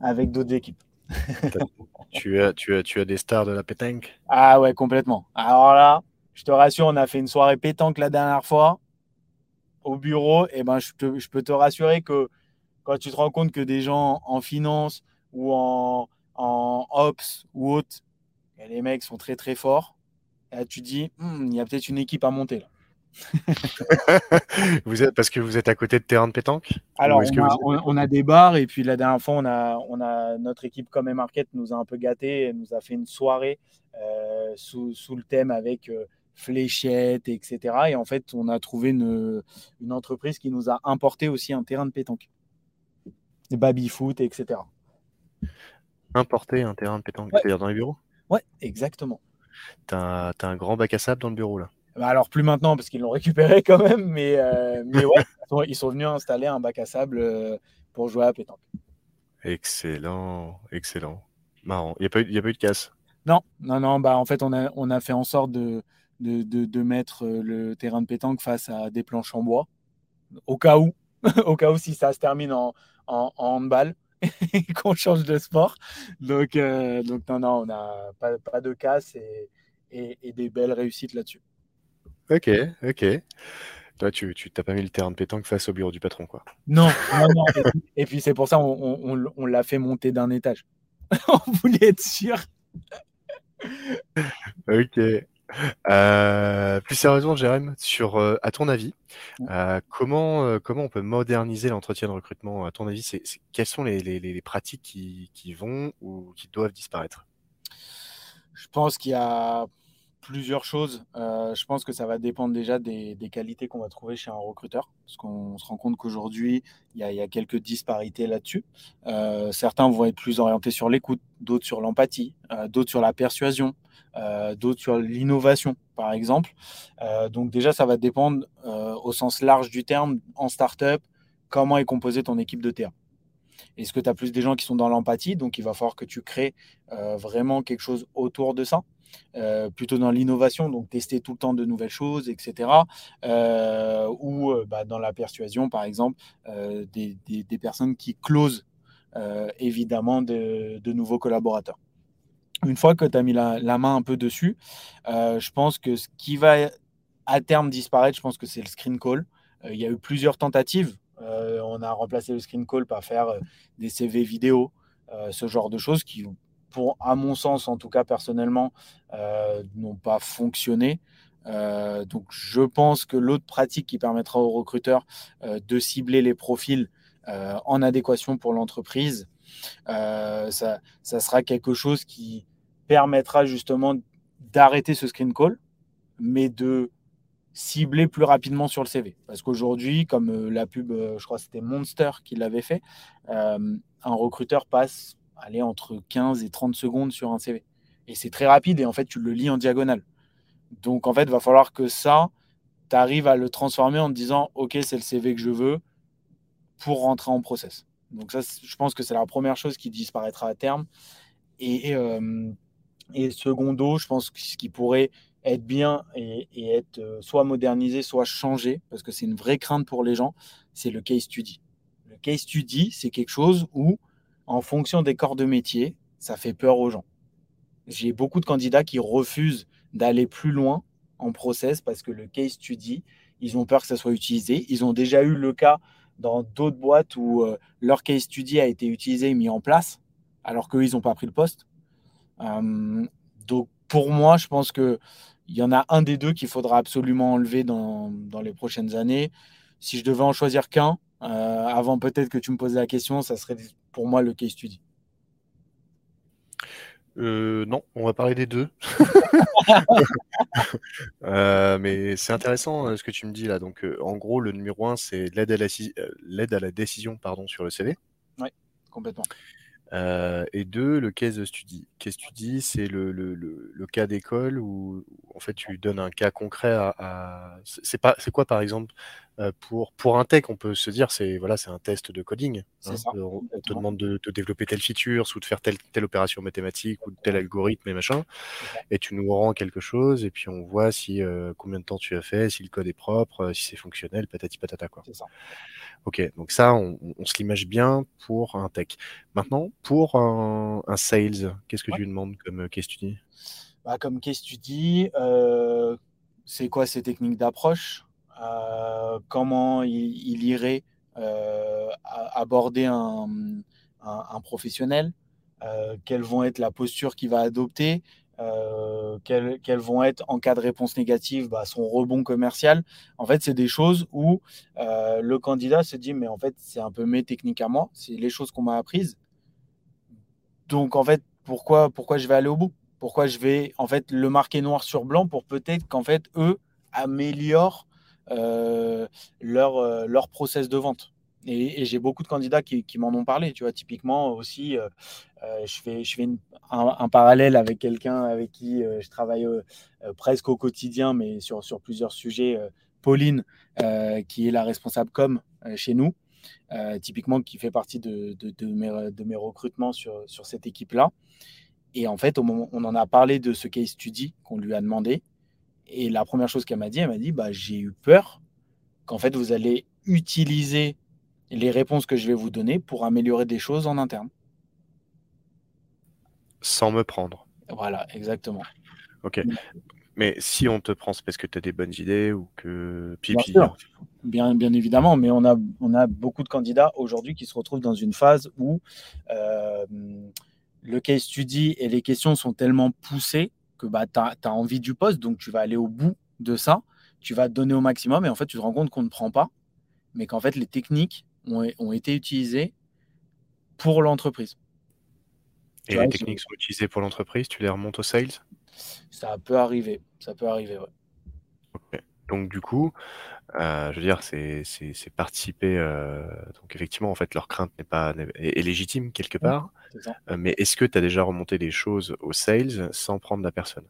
avec d'autres équipes. tu, as, tu, as, tu as des stars de la pétanque? Ah ouais, complètement. Alors là, je te rassure, on a fait une soirée pétanque la dernière fois au bureau. Et ben, je, je peux te rassurer que quand tu te rends compte que des gens en finance ou en, en ops ou autres, les mecs sont très très forts tu dis, hmm, il y a peut-être une équipe à monter là. vous êtes parce que vous êtes à côté de terrain de pétanque? Alors, on a, des bars et puis la dernière fois, on a, on a notre équipe comme Market nous a un peu gâté, nous a fait une soirée euh, sous, le thème avec euh, fléchettes, etc. Et en fait, on a trouvé une, entreprise qui nous a importé aussi un terrain de pétanque, des baby foot, etc. Importer un terrain de pétanque, c'est-à-dire dans les bureaux? Ouais, exactement. T'as as un grand bac à sable dans le bureau là? Bah, alors plus maintenant parce qu'ils l'ont récupéré quand même, mais, euh, mais ouais, ils sont venus installer un bac à sable euh, pour jouer à pétanque. Excellent, excellent. Marrant. Il n'y a, pas eu, a pas eu de casse? Non, non, non. Bah, en fait, on a, on a fait en sorte de, de, de, mettre euh, le terrain de pétanque face à des planches en bois, au cas où, au cas où si ça se termine en, en, en handball. qu'on change de sport. Donc, euh, donc non, non, on n'a pas, pas, de casse et, et, des belles réussites là-dessus. Ok, ok. Toi, tu tu t'as pas mis le terrain de pétanque face au bureau du patron, quoi. Non, non, non. Et puis, c'est pour ça on, on, on l'a fait monter d'un étage. on voulait être sûr. ok. Euh, plus sérieusement, Jérém, sur, euh, à ton avis, euh, comment, comment on peut moderniser l'entretien de recrutement? À ton avis, c'est, quelles sont les, les, les pratiques qui, qui vont ou qui doivent disparaître? Je pense qu'il y a plusieurs choses. Euh, je pense que ça va dépendre déjà des, qualités qu'on va trouver chez un recruteur, parce qu'on se rend compte qu'aujourd'hui, il y, a quelques disparités là-dessus. Euh, certains vont être plus orientés sur l'écoute, d'autres sur l'empathie, euh, d'autres sur la persuasion, d'autres sur l'innovation, par exemple. Donc déjà, ça va dépendre au sens large du terme en startup, comment est composée ton équipe de terrain. Est-ce que tu as plus des gens qui sont dans l'empathie Donc, il va falloir que tu crées vraiment quelque chose autour de ça? Euh, plutôt dans l'innovation, donc tester tout le temps de nouvelles choses, etc. Euh, ou bah, dans la persuasion, par exemple, euh, des, personnes qui closent évidemment de, nouveaux collaborateurs une fois que tu as mis la, main un peu dessus, euh, je pense que ce qui va à terme disparaître, je pense que c'est le screen call. Euh, il y a eu plusieurs tentatives. Euh, on a remplacé le screen call par faire des CV vidéo, ce genre de choses qui, à mon sens, en tout cas personnellement, n'ont pas fonctionné. donc je pense que l'autre pratique qui permettra aux recruteurs de cibler les profils en adéquation pour l'entreprise, ça, ça, sera quelque chose qui, permettra justement d'arrêter ce screen call, mais de cibler plus rapidement sur le CV. Parce qu'aujourd'hui, comme euh, la pub, euh, je crois que c'était Monster qui l'avait fait, euh, un recruteur passe allez, entre 15 et 30 secondes sur un CV. Et c'est très rapide et en fait, tu le lis en diagonale. Donc en fait, il va falloir que ça, tu arrives à le transformer en te disant, OK, c'est le CV que je veux pour rentrer en process. Donc ça, je pense que c'est la première chose qui disparaîtra à terme. Et, euh, secondo, je pense que ce qui pourrait être bien et, et être euh, soit modernisé, soit changé, parce que c'est une vraie crainte pour les gens, c'est le case study. Le case study, c'est quelque chose où, en fonction des corps de métier, ça fait peur aux gens. J'ai beaucoup de candidats qui refusent d'aller plus loin en process parce que le case study, ils ont peur que ça soit utilisé. Ils ont déjà eu le cas dans d'autres boîtes où leur case study a été utilisé et mis en place, alors qu'eux, ils n'ont pas pris le poste. donc, pour moi, je pense qu'il y en a un des deux qu'il faudra absolument enlever dans, dans, les prochaines années. Si je devais en choisir qu'un, avant peut-être que tu me poses la question, ça serait pour moi le case study. Euh, non, on va parler des deux. Euh, mais c'est intéressant euh, ce que tu me dis là. Donc, en gros, le numéro un, c'est l'aide à, la, l'aide à la décision pardon, sur le CV. Oui, complètement. et deux, le case study. Case study, c'est le, le, le, cas d'école où, en fait tu donnes un cas concret à. C'est pas, c'est quoi par exemple euh, pour, pour un tech, on peut se dire c'est voilà, c'est un test de coding. Hein. on, te demande de, développer telle feature, ou de faire telle, telle opération mathématique ou tel algorithme et machin. Et tu nous rends quelque chose et puis on voit si euh, combien de temps tu as fait, si le code est propre, euh, si c'est fonctionnel, patati patata quoi. Ça. Ok, donc ça, on, on se l'image bien pour un tech. Maintenant, pour un, un sales, qu'est-ce que tu lui demandes comme case study bah, Comme case study, c'est quoi ces techniques d'approche? euh, comment il, irait euh, aborder un, professionnel, euh, quelles vont être la posture qu'il va adopter, quelles, vont être en cas de réponse négative bah, son rebond commercial. En fait, c'est des choses où le candidat se dit mais en fait c'est un peu mes techniques à moi, c'est les choses qu'on m'a apprises. Donc en fait pourquoi pourquoi je vais aller au bout? Pourquoi je vais en fait le marquer noir sur blanc pour peut-être qu'en fait eux améliorent euh, leur, euh, leur process de vente. Et, j'ai beaucoup de candidats qui, m'en ont parlé. Tu vois, typiquement aussi, euh, je fais, je fais un, parallèle avec quelqu'un avec qui je travaille presque au quotidien, mais sur, sur plusieurs sujets. Pauline, qui est la responsable com chez nous, typiquement qui fait partie de, de, mes, de mes, recrutements sur, sur cette équipe-là. Et en fait, on en a parlé de ce case study qu'on lui a demandé. Et la première chose qu'elle m'a dit, elle m'a dit bah, J'ai eu peur qu'en fait, vous allez utiliser les réponses que je vais vous donner pour améliorer des choses en interne. Sans me prendre. Voilà, exactement. Ok. Mais si on te prend, c'est parce que tu as des bonnes idées ou que. bien, bien, évidemment, mais on a, on a beaucoup de candidats aujourd'hui qui se retrouvent dans une phase où euh, le case study et les questions sont tellement poussées que bah, tu as, envie du poste, donc tu vas aller au bout de ça, tu vas te donner au maximum et en fait tu te rends compte qu'on ne prend pas, mais qu'en fait les techniques ont, ont, été utilisées pour l'entreprise. Et les techniques sont utilisées pour l'entreprise, tu les remontes au sales? Ça peut arriver, ça peut arriver, ouais. Donc du coup, euh, je veux dire, c'est participer. Euh, donc effectivement, en fait, leur crainte n'est pas est, légitime quelque part. Euh, mais est-ce que tu as déjà remonté des choses au sales sans prendre la personne?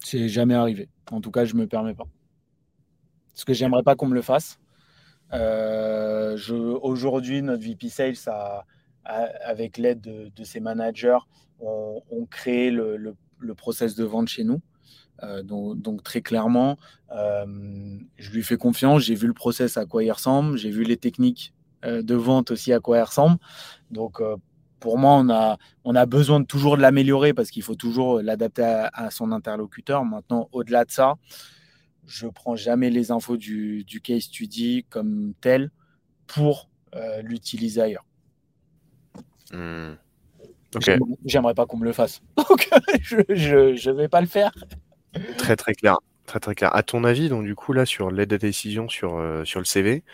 C'est jamais arrivé. En tout cas, je me permets pas. Parce que j'aimerais pas qu'on me le fasse. Aujourd'hui, notre VP Sales, a, avec l'aide de, ses managers, ont on créé le, le process de vente chez nous. Euh, donc, très clairement, euh, je lui fais confiance. J'ai vu le process à quoi il ressemble. J'ai vu les techniques euh, de vente aussi à quoi il ressemble. Donc pour moi, on a, on a besoin de toujours de l'améliorer parce qu'il faut toujours l'adapter à, son interlocuteur. Maintenant, au-delà de ça, je prends jamais les infos du, du, case study comme tel pour l'utiliser ailleurs. Hmm. J'aimerais pas qu'on me le fasse. Donc, je ne vais pas le faire. Très très clair. Très très clair. À ton avis, donc du coup là sur l'aide à décision sur euh, sur le CV,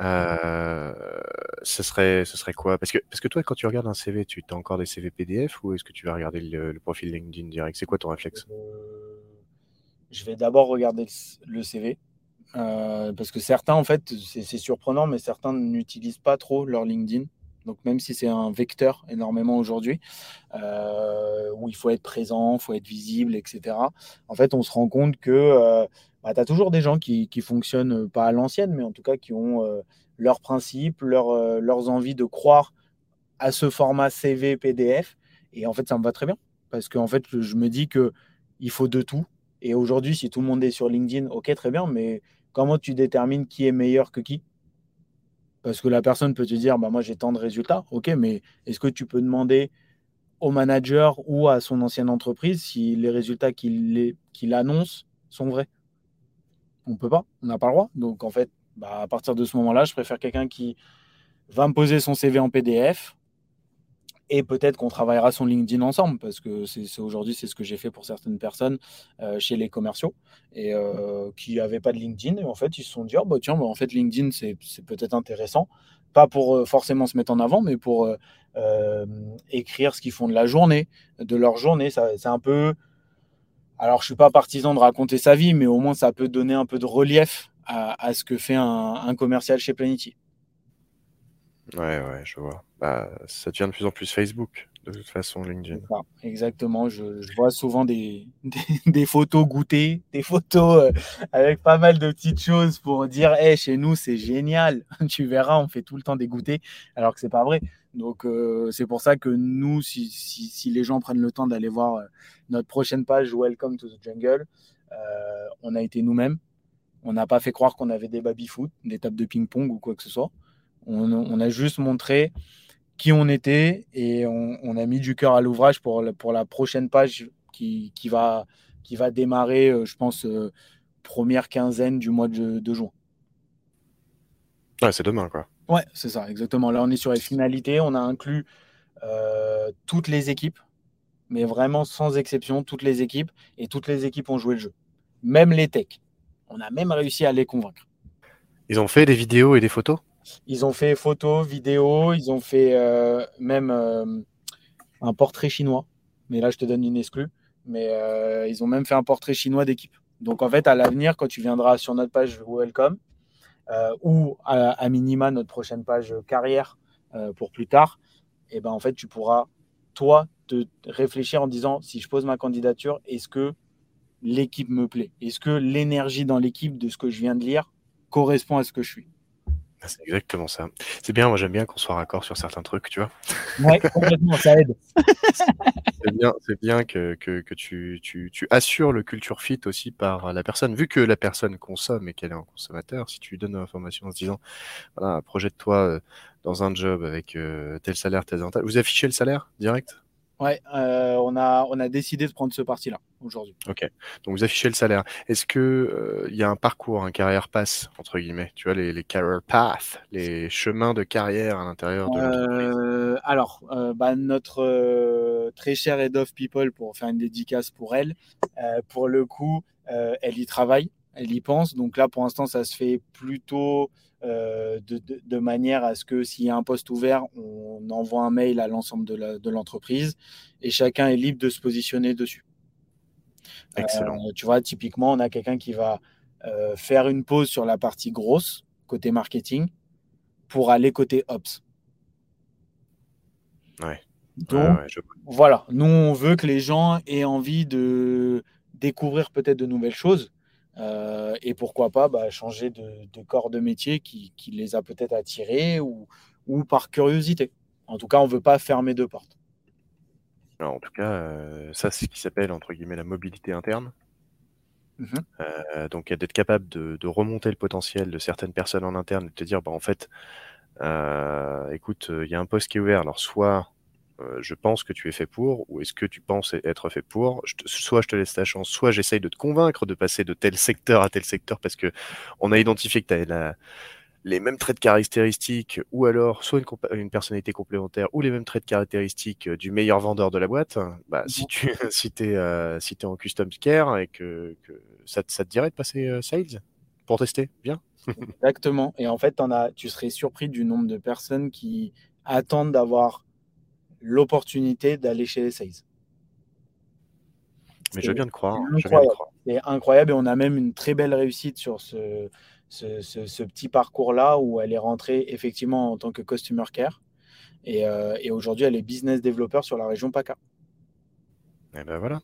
euh, ce serait ce serait quoi? Parce que parce que toi quand tu regardes un CV, tu as encore des CV PDF ou est-ce que tu vas regarder le, profil LinkedIn direct? C'est quoi ton réflexe? Euh, Je vais d'abord regarder le CV parce que certains en fait c'est surprenant, mais certains n'utilisent pas trop leur LinkedIn. Donc même si c'est un vecteur énormément aujourd'hui, euh, où il faut être présent, il faut être visible, etc., en fait, on se rend compte que euh, bah, tu as toujours des gens qui, fonctionnent pas à l'ancienne, mais en tout cas qui ont euh, leurs principes, leurs envies de croire à ce format CV, PDF. Et en fait, ça me va très bien. Parce qu'en fait, je me dis qu'il faut de tout. Et aujourd'hui, si tout le monde est sur LinkedIn, ok, très bien, mais comment tu détermines qui est meilleur que qui? Parce que la personne peut te dire, bah, moi j'ai tant de résultats. Ok, mais est-ce que tu peux demander au manager ou à son ancienne entreprise si les résultats qu'il annonce sont vrais? On ne peut pas, on n'a pas le droit. Donc en fait, Bah, à partir de ce moment-là, je préfère quelqu'un qui va me poser son CV en PDF, et peut-être qu'on travaillera son LinkedIn ensemble, parce que c'est aujourd'hui, c'est ce que j'ai fait pour certaines personnes euh, chez les commerciaux et euh, qui n'avaient pas de LinkedIn. Et en fait, ils se sont dit, oh, bah, tiens, bah, en fait, LinkedIn, c'est peut-être intéressant. Pas pour euh, forcément se mettre en avant, mais pour écrire ce qu'ils font de la journée, de leur journée. C'est un peu. Alors, je ne suis pas partisan de raconter sa vie, mais au moins, ça peut donner un peu de relief à, ce que fait un, un commercial chez Planity. Ouais, ouais, je vois. Bah, ça devient de plus en plus Facebook, de toute façon, LinkedIn. exactement. Je, vois souvent des, des, photos goûtées, des photos euh, avec pas mal de petites choses pour dire hey, chez nous, c'est génial. tu verras, on fait tout le temps des goûters, alors que c'est pas vrai. Donc, euh, c'est pour ça que nous, si, si, les gens prennent le temps d'aller voir euh, notre prochaine page Welcome to the Jungle, on a été nous-mêmes. On n'a pas fait croire qu'on avait des baby-foot, des tables de ping-pong ou quoi que ce soit. On, a juste montré qui on était et on, a mis du cœur à l'ouvrage pour, pour la prochaine page qui, va, qui va démarrer, euh, je pense, euh, première quinzaine du mois de, juin. Ouais, c'est demain, quoi. Ouais, c'est ça, exactement. Là, on est sur les finalités. On a inclus euh, toutes les équipes, mais vraiment sans exception, toutes les équipes. Et toutes les équipes ont joué le jeu. Même les techs. On a même réussi à les convaincre. Ils ont fait des vidéos et des photos? Ils ont fait photos, vidéos, ils ont fait euh, même euh, un portrait chinois. Mais là, je te donne une exclue. Mais euh, ils ont même fait un portrait chinois d'équipe. Donc, en fait, à l'avenir, quand tu viendras sur notre page Welcome, ou à, minima notre prochaine page carrière pour plus tard, et eh ben, en fait, tu pourras, toi, te réfléchir en disant si je pose ma candidature, est-ce que l'équipe me plaît? Est-ce que l'énergie dans l'équipe de ce que je viens de lire correspond à ce que je suis? C'est exactement ça. C'est bien, moi j'aime bien qu'on soit raccord sur certains trucs, tu vois. Ouais, complètement, ça aide. c'est bien, c'est bien que, que, que tu, tu, tu, assures le culture fit aussi par la personne. Vu que la personne consomme et qu'elle est un consommateur, si tu lui donnes l'information en se disant, voilà, projette-toi euh, dans un job avec euh, tel salaire, tel avantage. Vous affichez le salaire direct? Ouais, euh, on, a, on a décidé de prendre ce parti-là aujourd'hui. Ok. Donc vous affichez le salaire. Est-ce que il euh, y a un parcours, un carrière pass entre guillemets Tu vois les, les career paths, les chemins de carrière à l'intérieur de. Euh, alors, bah, notre très chère head of people pour faire une dédicace pour elle. pour le coup, elle y travaille, elle y pense. Donc là, pour l'instant, ça se fait plutôt euh, de, manière à ce que s'il y a un poste ouvert, on envoie un mail à l'ensemble de l'entreprise et chacun est libre de se positionner dessus. Excellent. Euh, tu vois, typiquement, on a quelqu'un qui va euh, faire une pause sur la partie grosse, côté marketing, pour aller côté ops. Ouais. Donc, voilà, nous, on veut que les gens aient envie de découvrir peut-être de nouvelles choses euh, et pourquoi pas bah, changer de, corps de métier qui, les a peut-être attirés ou, par curiosité. En tout cas, on ne veut pas fermer deux portes. en tout cas, euh, ça, c'est ce qui s'appelle, entre guillemets, la mobilité interne. Mmh euh, donc, d'être capable de, remonter le potentiel de certaines personnes en interne et de te dire, bah, en fait, écoute, il y a un poste qui est ouvert. Alors, soit euh, je pense que tu es fait pour, ou est-ce que tu penses être fait pour Soit je te laisse ta chance, soit j'essaye de te convaincre de passer de tel secteur à tel secteur parce que on a identifié que tu as les mêmes traits de caractéristiques, ou alors soit une, personnalité complémentaire, ou les mêmes traits de caractéristiques euh, du meilleur vendeur de la boîte. Bah, si tu si es, euh, si es en custom care et que, ça, te dirait de passer sales pour tester, bien. Exactement. Et en fait, en as, tu serais surpris du nombre de personnes qui attendent d'avoir l'opportunité d'aller chez les sales. Mais je viens de croire. C'est incroyable et on a même une très belle réussite sur ce, ce, petit parcours-là où elle est rentrée effectivement en tant que customer care et, euh, et aujourd'hui elle est business developer sur la région PACA. Et ben voilà.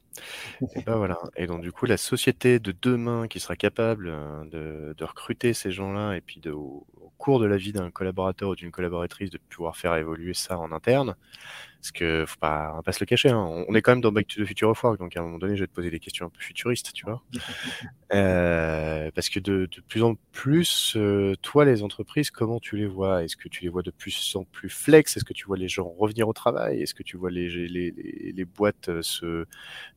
Et ben voilà. Et donc du coup, la société de demain qui sera capable de, de recruter ces gens-là et puis de, au, cours de la vie d'un collaborateur ou d'une collaboratrice de pouvoir faire évoluer ça en interne, parce que faut pas, on va pas se le cacher, hein. on, est quand même dans Back to the Future of Work, donc à un moment donné, je vais te poser des questions un peu futuristes, tu vois. euh, parce que de, de, plus en plus, euh, toi, les entreprises, comment tu les vois? Est-ce que tu les vois de plus en plus flex? Est-ce que tu vois les gens revenir au travail? Est-ce que tu vois les, les, les, les boîtes euh, se,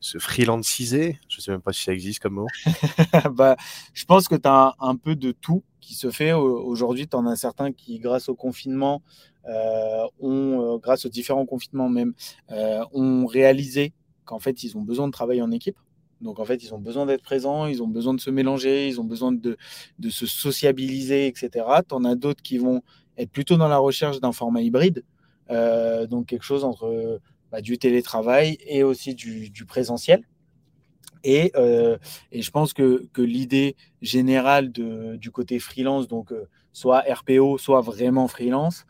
se freelanciser? Je sais même pas si ça existe comme mot. bah, je pense que tu as un, peu de tout. qui se fait. Aujourd'hui, tu en as certains qui, grâce au confinement, ont, grâce aux différents confinements même, ont réalisé qu'en fait, ils ont besoin de travailler en équipe. Donc en fait, ils ont besoin d'être présents, ils ont besoin de se mélanger, ils ont besoin de, de se sociabiliser, etc. Tu en as d'autres qui vont être plutôt dans la recherche d'un format hybride, euh, donc quelque chose entre bah, du télétravail et aussi du, présentiel. Et, euh, et, je pense que, que l'idée générale de, du côté freelance, donc euh, soit RPO, soit vraiment freelance,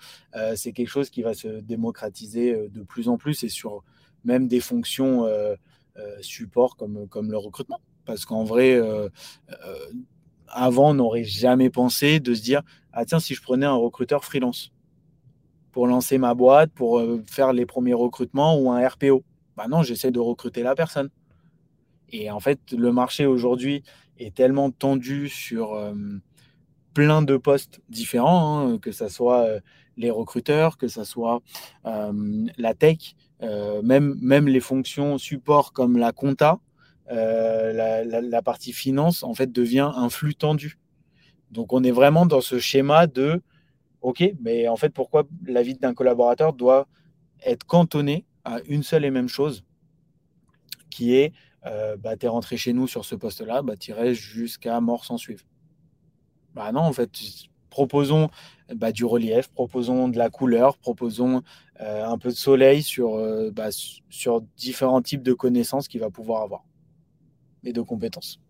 c'est quelque chose qui va se démocratiser de plus en plus et sur même des fonctions support comme, le recrutement. Parce qu'en vrai, avant, on n'aurait jamais pensé de se dire ah tiens, si je prenais un recruteur freelance pour lancer ma boîte, pour euh, faire les premiers recrutements ou un RPO. Bah non, j'essaie de recruter la personne. Et en fait, le marché aujourd'hui est tellement tendu sur euh, plein de postes différents, hein, que ce soit euh, les recruteurs, que ce soit la tech, même, même les fonctions support comme la compta, la, partie finance, en fait, devient un flux tendu. Donc, on est vraiment dans ce schéma de OK, mais en fait, pourquoi la vie d'un collaborateur doit être cantonnée à une seule et même chose, qui est, euh, bah, tu es rentré chez nous sur ce poste-là, bah, tu irais jusqu'à mort sans suivre. Bah non, en fait, proposons bah, du relief, proposons de la couleur, proposons euh, un peu de soleil sur, euh, bah, sur différents types de connaissances qu'il va pouvoir avoir et de compétences.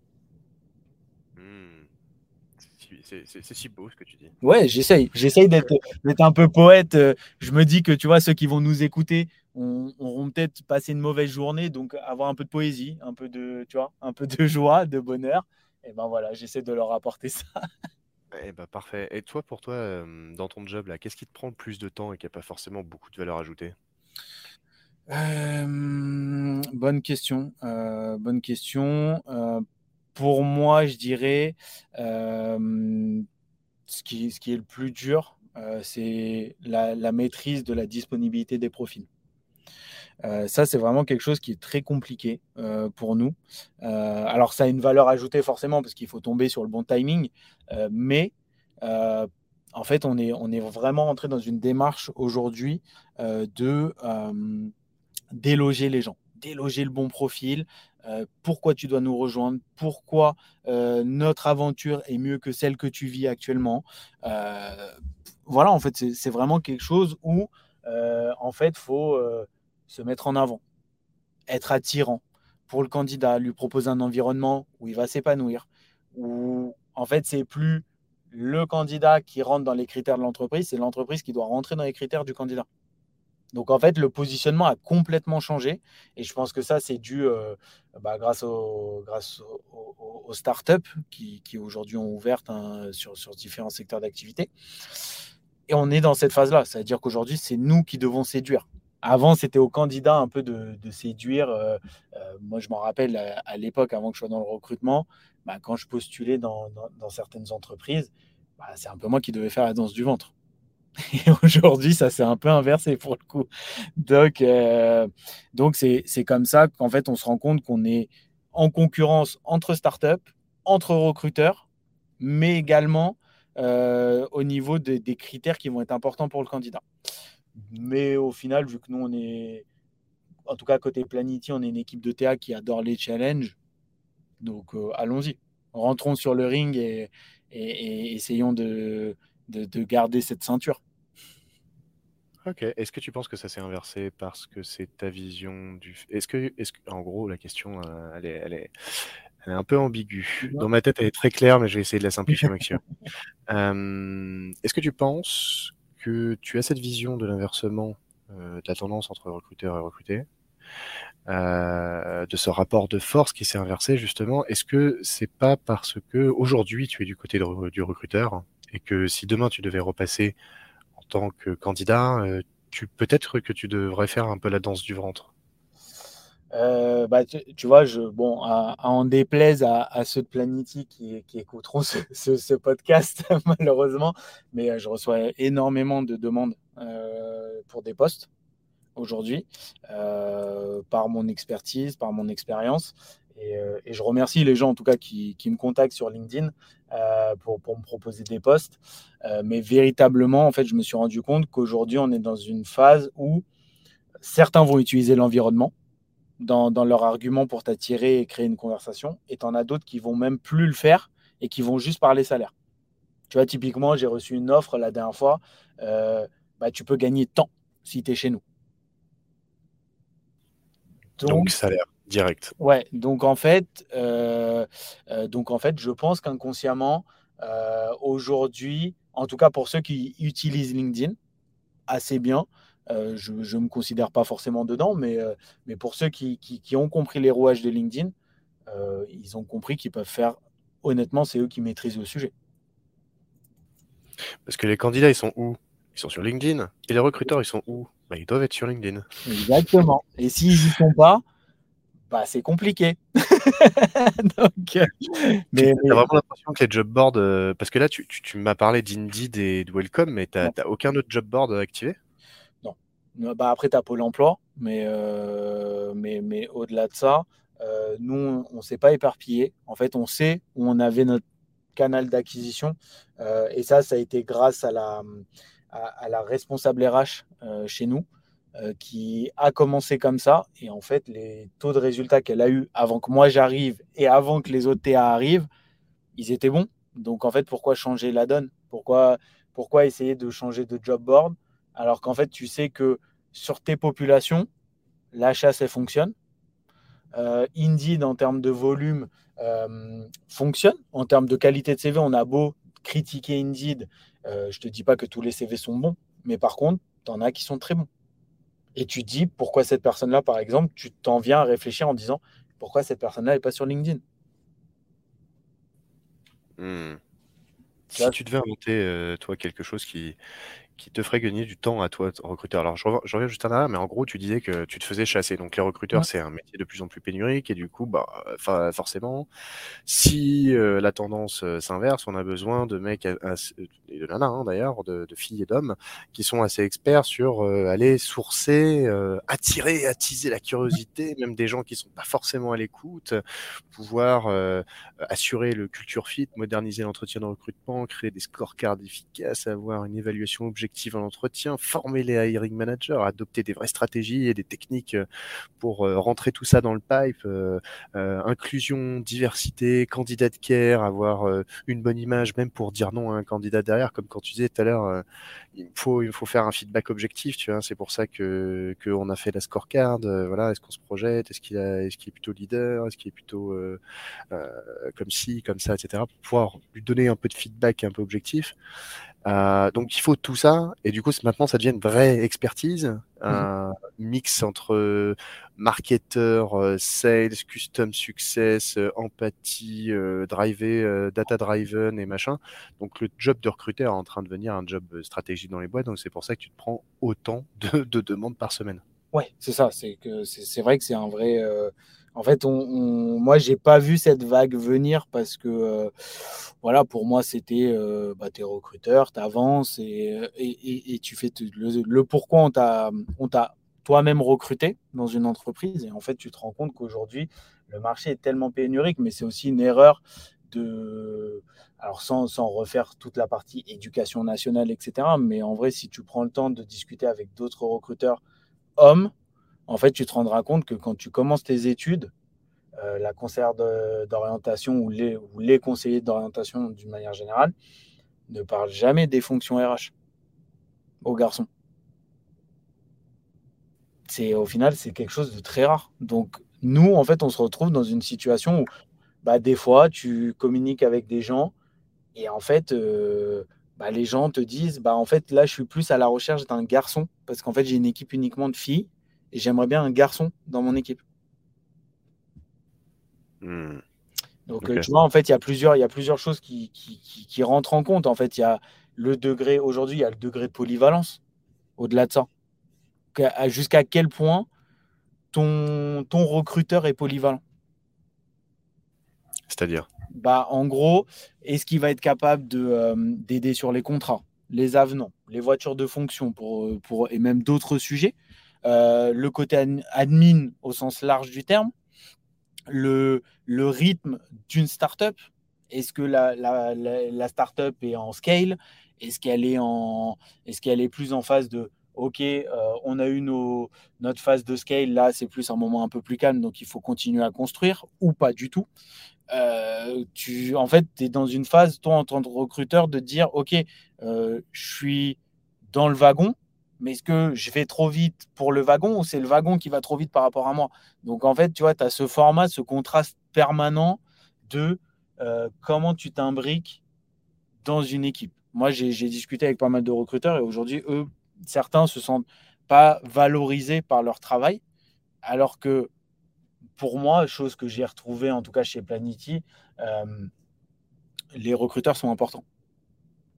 c'est si beau ce que tu dis. Ouais, j'essaye. J'essaye d'être un peu poète. Euh, je me dis que tu vois, ceux qui vont nous écouter auront peut-être passé une mauvaise journée, donc avoir un peu de poésie, un peu de, tu vois, un peu de joie, de bonheur. Et ben voilà, j'essaie de leur apporter ça. Eh ben parfait. Et toi, pour toi, euh, dans ton job là, qu'est-ce qui te prend le plus de temps et qui n'a pas forcément beaucoup de valeur ajoutée? Euh, Bonne question. bonne question pour moi, je dirais, euh, ce, qui, ce qui est le plus dur, euh, c'est la, maîtrise de la disponibilité des profils. Euh, ça, c'est vraiment quelque chose qui est très compliqué pour nous. alors, ça a une valeur ajoutée forcément parce qu'il faut tomber sur le bon timing, mais en fait, on est, on est vraiment entré dans une démarche aujourd'hui de déloger les gens, déloger le bon profil, euh, pourquoi tu dois nous rejoindre, pourquoi euh, notre aventure est mieux que celle que tu vis actuellement. Euh, voilà, en fait, c'est vraiment quelque chose où, en fait, il faut se mettre en avant, être attirant pour le candidat, lui proposer un environnement où il va s'épanouir, où, en fait, c'est plus le candidat qui rentre dans les critères de l'entreprise, c'est l'entreprise qui doit rentrer dans les critères du candidat. Donc en fait, le positionnement a complètement changé et je pense que ça, c'est dû euh, bah, grâce, aux, startups qui, qui aujourd'hui ont ouvert sur, différents secteurs d'activité. Et on est dans cette phase-là, c'est-à-dire qu'aujourd'hui, c'est nous qui devons séduire. Avant, c'était aux candidats un peu de, séduire. Euh, euh, moi, je m'en rappelle à, l'époque, avant que je sois dans le recrutement, bah, quand je postulais dans, certaines entreprises, bah, c'est un peu moi qui devais faire la danse du ventre. Et aujourd'hui, ça s'est un peu inversé pour le coup. Donc, euh, c'est, comme ça qu'en fait, on se rend compte qu'on est en concurrence entre startups, entre recruteurs, mais également au niveau des critères qui vont être importants pour le candidat. Mais au final, vu que nous, on est, en tout cas côté Planity, on est une équipe de TA qui adore les challenges. Donc, euh, allons-y. Rentrons sur le ring et essayons de, de, garder cette ceinture. Ok. Est-ce que tu penses que ça s'est inversé parce que c'est ta vision du. Est-ce que, est-ce en gros, la question, euh, elle, est, elle, est, elle est un peu ambiguë. Dans ma tête, elle est très claire, mais je vais essayer de la simplifier maximum. euh, est-ce que tu penses que tu as cette vision de l'inversement euh, de la tendance entre recruteur et recruté, euh, de ce rapport de force qui s'est inversé justement Est-ce que c'est pas parce que aujourd'hui tu es du côté du recruteur et que si demain tu devais repasser en tant que candidat, euh, tu peut-être que tu devrais faire un peu la danse du ventre? Euh, bah, tu, vois, je, bon, à, en déplaise à, ceux de Planity qui, écouteront ce, podcast, malheureusement, mais euh, je reçois énormément de demandes pour des postes aujourd'hui, par mon expertise, par mon expérience. Et, je remercie les gens en tout cas qui, me contactent sur LinkedIn pour, me proposer des postes. mais véritablement, en fait, je me suis rendu compte qu'aujourd'hui, on est dans une phase où certains vont utiliser l'environnement dans, leur argument pour t'attirer et créer une conversation. Et tu en as d'autres qui vont même plus le faire et qui vont juste parler salaire. Tu vois, typiquement, j'ai reçu une offre la dernière fois. Euh, bah, tu peux gagner tant si tu es chez nous. Donc, salaire direct. Ouais, donc en fait, euh, euh, donc en fait je pense qu'inconsciemment, aujourd'hui, en tout cas pour ceux qui utilisent LinkedIn assez bien, euh, je ne me considère pas forcément dedans, mais, euh, mais pour ceux qui, qui, ont compris les rouages de LinkedIn, euh, ils ont compris qu'ils peuvent faire, honnêtement, c'est eux qui maîtrisent le sujet. Parce que les candidats, ils sont où? Ils sont sur LinkedIn. Et les recruteurs, ils sont où? Bah, Ils doivent être sur LinkedIn. Exactement. Et s'ils n'y sont pas, bah, c'est compliqué. Donc, mais, as vraiment l'impression que les job boards, parce que là, tu, tu, tu m'as parlé d'Indeed et de Welcome, mais tu n'as aucun autre job board activé? Bah après, tu as Pôle emploi, mais, euh, mais, mais au-delà de ça, euh, nous, on ne s'est pas éparpillé. En fait, on sait où on avait notre canal d'acquisition. Euh, et ça, ça a été grâce à la, à, la responsable RH chez nous, qui a commencé comme ça. Et en fait, les taux de résultats qu'elle a eu avant que moi j'arrive et avant que les autres TA arrivent, ils étaient bons. Donc, en fait, pourquoi changer la donne? Pourquoi, pourquoi essayer de changer de job board? Alors qu'en fait, tu sais que sur tes populations, la chasse, elle fonctionne. Euh, Indeed, en termes de volume, euh, fonctionne. En termes de qualité de CV, on a beau critiquer Indeed. Euh, je ne te dis pas que tous les CV sont bons, mais par contre, tu en as qui sont très bons. Et tu dis pourquoi cette personne-là, par exemple, tu t'en viens à réfléchir en disant pourquoi cette personne-là n'est pas sur LinkedIn? Hmm. Si tu devais inventer, toi, quelque chose qui, qui te ferait gagner du temps à toi, recruteur. Alors, je reviens, juste en arrière, mais en gros, tu disais que tu te faisais chasser. Donc, les recruteurs, c'est un métier de plus en plus pénurique. Et du coup, bah, forcément, si euh, la tendance euh, s'inverse, on a besoin de mecs, et de nanas hein, d'ailleurs, de, filles et d'hommes, qui sont assez experts sur euh, aller sourcer, attirer, attiser la curiosité, même des gens qui sont pas forcément à l'écoute, pouvoir assurer le culture fit, moderniser l'entretien de recrutement, créer des scorecards efficaces, avoir une évaluation objective en entretien, former les hiring managers, adopter des vraies stratégies et des techniques euh, pour euh, rentrer tout ça dans le pipe, euh, inclusion, diversité, candidat de care, avoir une bonne image, même pour dire non à un candidat derrière, comme quand tu disais tout à l'heure, il faut il faut faire un feedback objectif, tu vois, c'est pour ça que qu'on a fait la scorecard, voilà, est-ce qu'on se projette, est-ce qu'il est-ce qu'il est plutôt leader, est-ce qu'il est plutôt comme ci, comme ça, etc. pour pouvoir lui donner un peu de feedback un peu objectif. Euh, donc il faut tout ça, et du coup maintenant ça devient une vraie expertise, mmh un mix entre marketeur, euh, sales, custom success, euh, empathie, driver, data driven et machin. Donc le job de recruteur est en train de devenir un job stratégique dans les boîtes, donc c'est pour ça que tu te prends autant de, de demandes par semaine. Ouais, c'est ça. C'est que c'est vrai que c'est un vrai. En fait, on, on moi, j'ai pas vu cette vague venir parce que, euh, voilà, pour moi, c'était, euh, bah, tu es recruteur, tu avances et, et, tu fais le, pourquoi on t'a, toi-même recruté dans une entreprise. Et en fait, tu te rends compte qu'aujourd'hui, le marché est tellement pénurique, mais c'est aussi une erreur de. Alors, sans, refaire toute la partie éducation nationale, etc. Mais en vrai, si tu prends le temps de discuter avec d'autres recruteurs hommes, en fait, tu te rendras compte que quand tu commences tes études, euh, la conseillère d'orientation ou les, conseillers d'orientation d'une manière générale ne parlent jamais des fonctions RH aux garçons. C'est au final c'est quelque chose de très rare. Donc nous en fait on se retrouve dans une situation où bah, des fois tu communiques avec des gens et en fait euh, bah, les gens te disent bah en fait là je suis plus à la recherche d'un garçon parce qu'en fait j'ai une équipe uniquement de filles et j'aimerais bien un garçon dans mon équipe. Hmm. Donc, euh, tu vois, en fait, il y a plusieurs, il y a plusieurs choses qui, qui, rentrent en compte. En fait, il y a le degré, aujourd'hui, il y a le degré de polyvalence. Au-delà de ça, jusqu'à quel point ton, ton recruteur est polyvalent. C'est-à-dire? Bah, En gros, est-ce qu'il va être capable euh, d'aider sur les contrats, les avenants, les voitures de fonction pour, pour, et même d'autres sujets? euh, le côté admin au sens large du terme, le, le rythme d'une startup. Est-ce que la, la, startup est en scale? Est-ce qu'elle est, est, est plus en phase de OK, euh, on a eu nos, notre phase de scale, là c'est plus un moment un peu plus calme, donc il faut continuer à construire ou pas du tout. Euh, tu, en fait, tu es dans une phase, toi en tant que recruteur, de dire OK, euh, je suis dans le wagon, mais est-ce que je vais trop vite pour le wagon ou c'est le wagon qui va trop vite par rapport à moi? Donc en fait, tu vois, tu as ce format, ce contraste permanent de euh, comment tu t'imbriques dans une équipe. Moi, j'ai discuté avec pas mal de recruteurs et aujourd'hui, eux, certains se sentent pas valorisés par leur travail, alors que pour moi, chose que j'ai retrouvée en tout cas chez Planity, euh, les recruteurs sont importants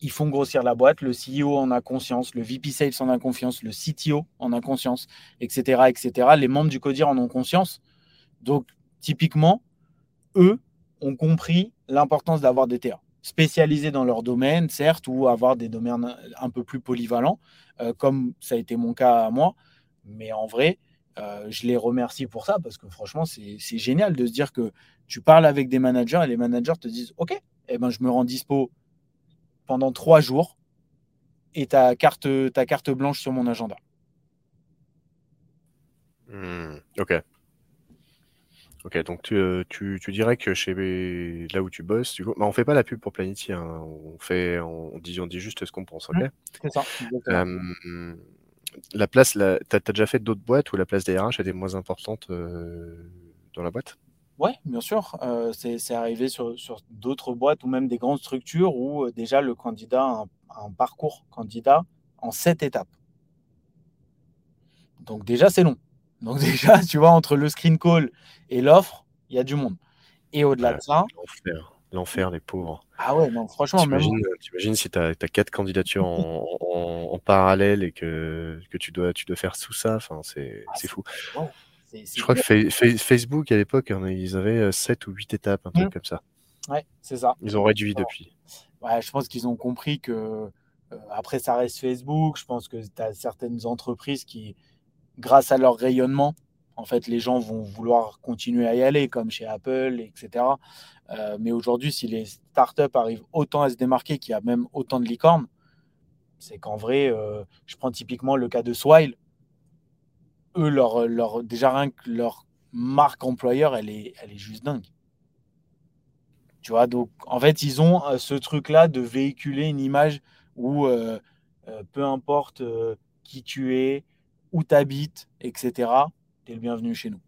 ils font grossir la boîte, le CEO en a conscience, le VP Sales en a confiance, le CTO en a conscience, etc., etc. Les membres du CODIR en ont conscience. Donc, typiquement, eux ont compris l'importance d'avoir des TA spécialisés dans leur domaine, certes, ou avoir des domaines un peu plus polyvalents, euh, comme ça a été mon cas à moi. Mais en vrai, euh, je les remercie pour ça parce que franchement, c'est génial de se dire que tu parles avec des managers et les managers te disent Ok, eh ben, je me rends dispo pendant trois jours et ta carte, ta carte blanche sur mon agenda. Hmm, ok. Ok, donc tu, euh, tu, tu, dirais que chez là où tu bosses, tu... bah, on fait pas la pub pour Planity, hein. on, fait, on, dit, on dit juste ce qu'on pense, ok? C'est ça. Euh, la place, tu as, déjà fait d'autres boîtes où la place des RH était moins importante euh, dans la boîte? Oui, bien sûr. Euh, c'est arrivé sur, d'autres boîtes ou même des grandes structures où euh, déjà le candidat a un, parcours candidat en sept étapes. Donc déjà, c'est long. Donc déjà, tu vois, entre le screen call et l'offre, il y a du monde. Et au-delà de ça... L'enfer, l'enfer, les pauvres. Ah ouais, non, franchement... T'imagines si tu as, quatre candidatures en, parallèle et que, que tu, dois, tu dois faire tout ça, enfin, c'est ah, fou. Je crois que Facebook, à l'époque, ils avaient 7 euh, ou 8 étapes, un truc mmh. comme ça. Ouais, c'est ça. Ils ont réduit depuis. Ouais, je pense qu'ils ont compris que, euh, après, ça reste Facebook. Je pense que tu as certaines entreprises qui, grâce à leur rayonnement, en fait, les gens vont vouloir continuer à y aller, comme chez Apple, etc. Euh, mais aujourd'hui, si les startups arrivent autant à se démarquer, qu'il y a même autant de licornes, c'est qu'en vrai, je prends typiquement le cas de Swile eux, leur, leur, déjà rien que leur marque employeur, elle est, elle est juste dingue. Tu vois, donc en fait, ils ont euh, ce truc-là de véhiculer une image où euh, euh, peu importe qui tu es, où tu habites, etc., tu es le bienvenu chez nous.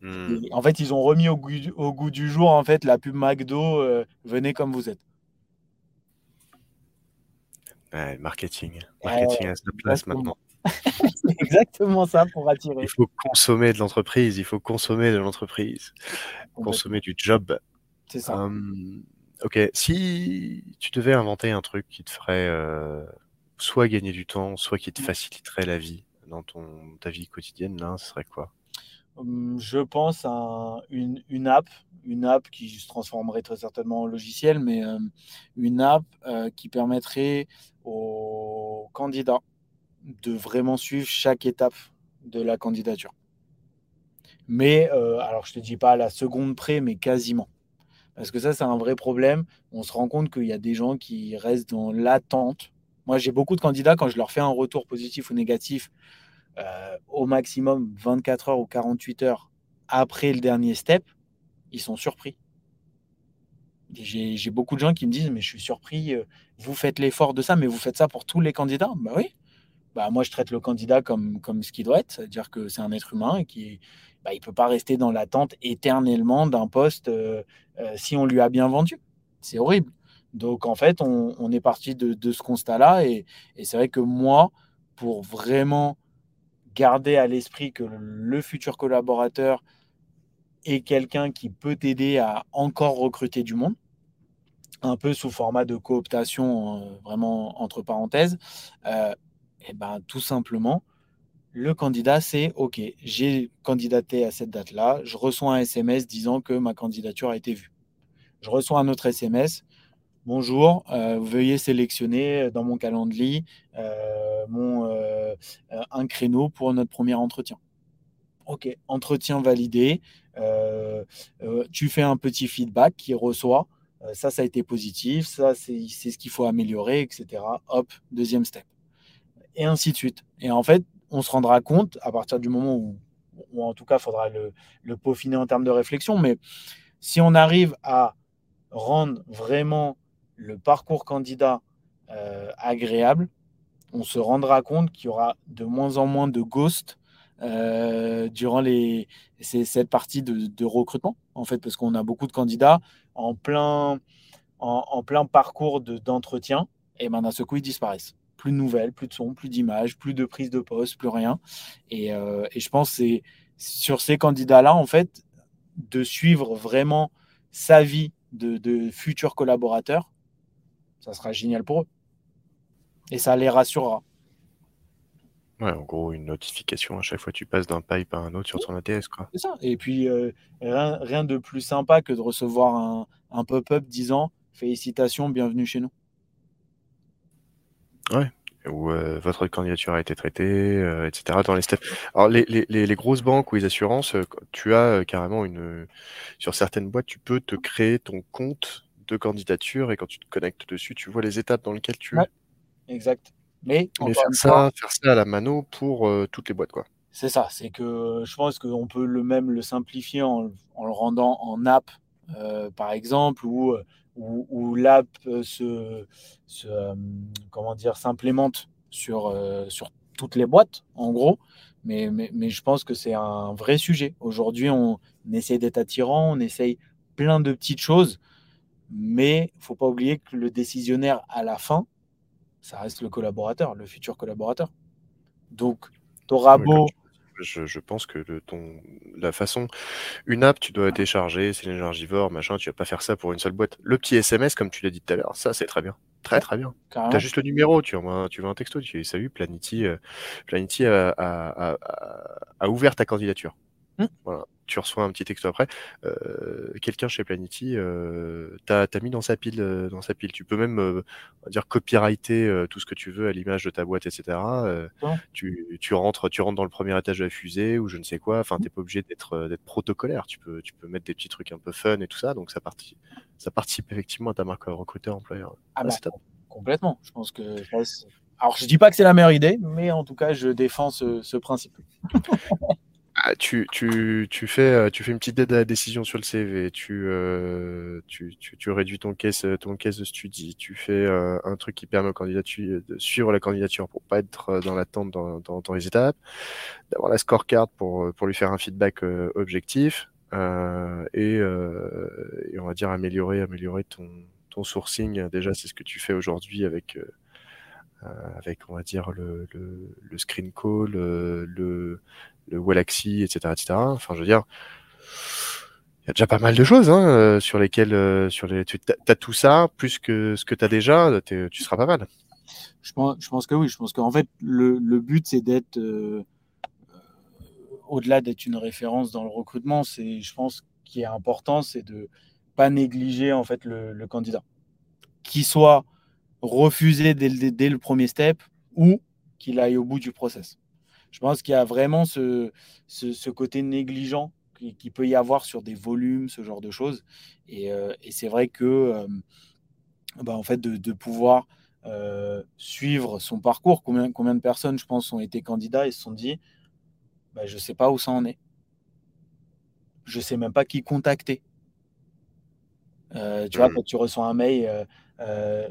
Hmm. en fait, ils ont remis au goût, au goût, du jour en fait la pub McDo, venez comme vous êtes. marketing. Marketing à sa place maintenant. c'est exactement ça pour attirer. Il faut consommer de l'entreprise, il faut consommer de l'entreprise, consommer du job. C'est ça. Hum, ok, si tu devais inventer un truc qui te ferait euh, soit gagner du temps, soit qui te mmh. faciliterait la vie dans ton, ta vie quotidienne, là, ce serait quoi? Hum, Je pense à une, une, app, une app qui se transformerait très certainement en logiciel, mais euh, une app euh, qui permettrait aux candidats de vraiment suivre chaque étape de la candidature. Mais, euh, alors je ne te dis pas à la seconde près, mais quasiment. Parce que ça, c'est un vrai problème. On se rend compte qu'il y a des gens qui restent dans l'attente. Moi, j'ai beaucoup de candidats, quand je leur fais un retour positif ou négatif, euh, au maximum 24 heures ou 48 heures après le dernier step, ils sont surpris. J'ai beaucoup de gens qui me disent, mais je suis surpris, euh, vous faites l'effort de ça, mais vous faites ça pour tous les candidats. Bah oui, bah, moi, je traite le candidat comme, comme ce qu'il doit être, c'est-à-dire que c'est un être humain et qui bah, peut pas rester dans l'attente éternellement d'un poste euh, euh, si on lui a bien vendu. C'est horrible. Donc, en fait, on, est parti de, de ce constat-là et, et c'est vrai que moi, pour vraiment garder à l'esprit que le futur collaborateur est quelqu'un qui peut t'aider à encore recruter du monde, un peu sous format de cooptation, euh, vraiment entre parenthèses, eh ben, tout simplement, le candidat, c'est OK, j'ai candidaté à cette date-là, je reçois un SMS disant que ma candidature a été vue. Je reçois un autre SMS. Bonjour, euh, veuillez sélectionner dans mon calendrier euh, euh, un créneau pour notre premier entretien. Ok, entretien validé. Euh, euh, tu fais un petit feedback qui reçoit. Euh, ça, ça a été positif. Ça, c'est ce qu'il faut améliorer, etc. Hop, deuxième step. Et ainsi de suite. Et en fait, on se rendra compte à partir du moment où, ou en tout cas, il faudra le, peaufiner en termes de réflexion. Mais si on arrive à rendre vraiment le parcours candidat agréable, on se rendra compte qu'il y aura de moins en moins de ghosts euh, durant les, cette partie de, recrutement, en fait, parce qu'on a beaucoup de candidats en plein, en, plein parcours d'entretien, et ben d'un seul coup, ils disparaissent. Plus de nouvelles, plus de sons, plus d'images, plus de prise de poste, plus rien. Et, euh, et je pense que c'est sur ces candidats-là, en fait, de suivre vraiment sa vie de, de futurs collaborateurs, ça sera génial pour eux. Et ça les rassurera. Ouais, en gros, une notification à chaque fois que tu passes d'un pipe à un autre sur ton ATS, quoi. C'est ça. Et puis, euh, rien, rien, de plus sympa que de recevoir un, un pop-up disant Félicitations, bienvenue chez nous. Ouais. Ou euh, votre candidature a été traitée, euh, etc. Dans les steps. Alors, les, les, les, grosses banques ou les assurances, tu as carrément une. Sur certaines boîtes, tu peux te créer ton compte de candidature et quand tu te connectes dessus, tu vois les étapes dans lesquelles tu es. Exact. Mais, faire, ça, faire ça à la mano pour euh, toutes les boîtes, quoi. C'est ça, c'est que je pense qu'on peut le même le simplifier en, en le rendant en app, euh, par exemple, ou où, où l'app se, se euh, comment dire, s'implémente sur, sur toutes les boîtes, en gros. Mais, mais, mais je pense que c'est un vrai sujet. Aujourd'hui, on, on essaye d'être attirant, on essaye plein de petites choses, mais il ne faut pas oublier que le décisionnaire, à la fin, ça reste le collaborateur, le futur collaborateur. Donc, tu auras beau. Je, je, pense que le, ton, la façon, une app, tu dois télécharger, c'est l'énergivore, machin, tu vas pas faire ça pour une seule boîte. Le petit SMS, comme tu l'as dit tout à l'heure, ça c'est très bien. Très très bien. Tu as juste le numéro, tu envoies, tu veux un texto, tu dis salut, Planity, euh, Planity a, a, a, a, ouvert ta candidature. Mmh. Voilà tu reçois un petit texto après. Euh, quelqu'un chez Planity euh, t'a mis dans sa pile, euh, dans sa pile. Tu peux même euh, dire copyrighter euh, tout ce que tu veux à l'image de ta boîte, etc. Tu, tu, rentres, tu rentres dans le premier étage de la fusée ou je ne sais quoi. Enfin, t'es pas obligé d'être d'être protocolaire. Tu peux, tu peux mettre des petits trucs un peu fun et tout ça. Donc ça participe, ça participe effectivement à ta marque recruteur employeur. Ah, bah, complètement. Je pense que alors, je dis pas que c'est la meilleure idée, mais en tout cas, je défends ce, ce principe. Ah, tu, tu, tu, fais, euh, tu fais une petite aide à la décision sur le CV, tu, euh, tu, tu, tu, réduis ton caisse, ton caisse de study, tu fais euh, un truc qui permet au candidat de suivre la candidature pour pas être euh, dans l'attente dans, dans, dans, les étapes, d'avoir la scorecard pour, pour lui faire un feedback euh, objectif. Et, et, on va dire améliorer, améliorer ton, ton sourcing. Déjà, c'est ce que tu fais aujourd'hui avec avec on va dire le, le, le screen call, le Wallaxy, etc., etc. Enfin, je veux dire, il y a déjà pas mal de choses hein, euh, sur lesquelles, euh, sur les, tu as tout ça, plus que ce que tu as déjà, tu seras pas mal. Je pense, je pense que oui. Je pense qu'en fait, le, le but, c'est d'être, euh, au-delà d'être une référence dans le recrutement, c'est, je pense, qui est important, c'est de pas négliger en fait le, le candidat, qu'il soit refusé le, dès le premier step ou qu'il aille au bout du process je pense qu'il y a vraiment ce, ce, ce côté négligent qui, qui, peut y avoir sur des volumes, ce genre de choses. Et, euh, et c'est vrai que, euh, bah, en fait, de, de pouvoir euh, suivre son parcours, combien, combien de personnes, je pense, ont été candidats et se sont dit, bah, je ne sais pas où ça en est. Je ne sais même pas qui contacter. Tu vois, mmh. quand tu reçois un mail,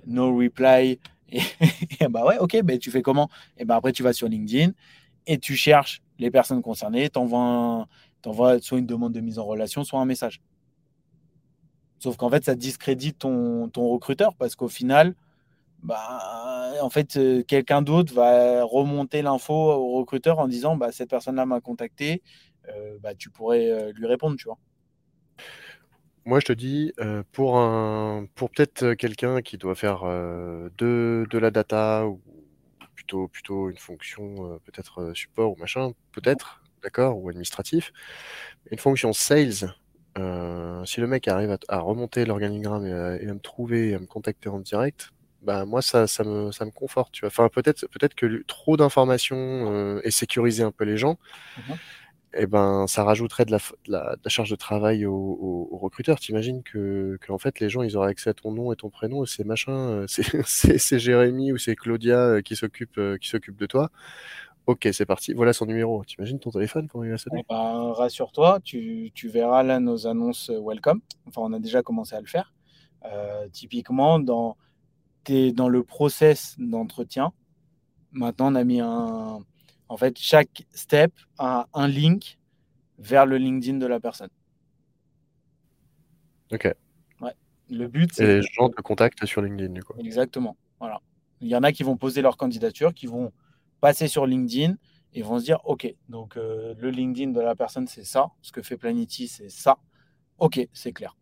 no reply, et, et, bah ouais, ok, ben tu fais comment? Et ben après, tu vas sur LinkedIn et tu cherches les personnes concernées, tu envoies, soit une demande de mise en relation, soit un message. Sauf qu'en fait, ça discrédite ton, ton recruteur parce qu'au final, bah, en fait, euh, quelqu'un d'autre va remonter l'info au recruteur en disant bah, cette personne-là m'a contacté, euh, bah, tu pourrais euh, lui répondre, tu vois. Moi, je te dis, pour, un, pour peut-être quelqu'un qui doit faire de, de la data ou plutôt, une fonction euh, peut-être euh, support ou machin, peut-être, d'accord, ou administratif. Une fonction sales, euh, si le mec arrive à, remonter l'organigramme et, à me trouver à me contacter en direct, bah moi ça, ça, me, ça me conforte. Tu vois. Enfin, peut-être peut-être que trop d'informations euh, et sécuriser un peu les gens. Mmh eh ben, ça rajouterait de la, de la, charge de travail aux, recruteurs. T'imagines que, en fait, les gens, ils auraient accès à ton nom et ton prénom et c'est machin, c'est Jérémy ou c'est Claudia qui s'occupe qui s'occupe de toi. Ok, c'est parti. Voilà son numéro. T'imagines ton téléphone comment il va eh ben, Rassure-toi, tu, verras là nos annonces Welcome. Enfin, on a déjà commencé à le faire. Euh, typiquement, dans le process d'entretien, maintenant, on a mis un. En fait, chaque step a un link vers le LinkedIn de la personne. Ok. Ouais. Le but, c'est. Et les gens te contactent sur LinkedIn, du coup. Exactement. Voilà. Il y en a qui vont poser leur candidature, qui vont passer sur LinkedIn et vont se dire Ok, donc euh, le LinkedIn de la personne, c'est ça. Ce que fait Planity, c'est ça. Ok, c'est clair.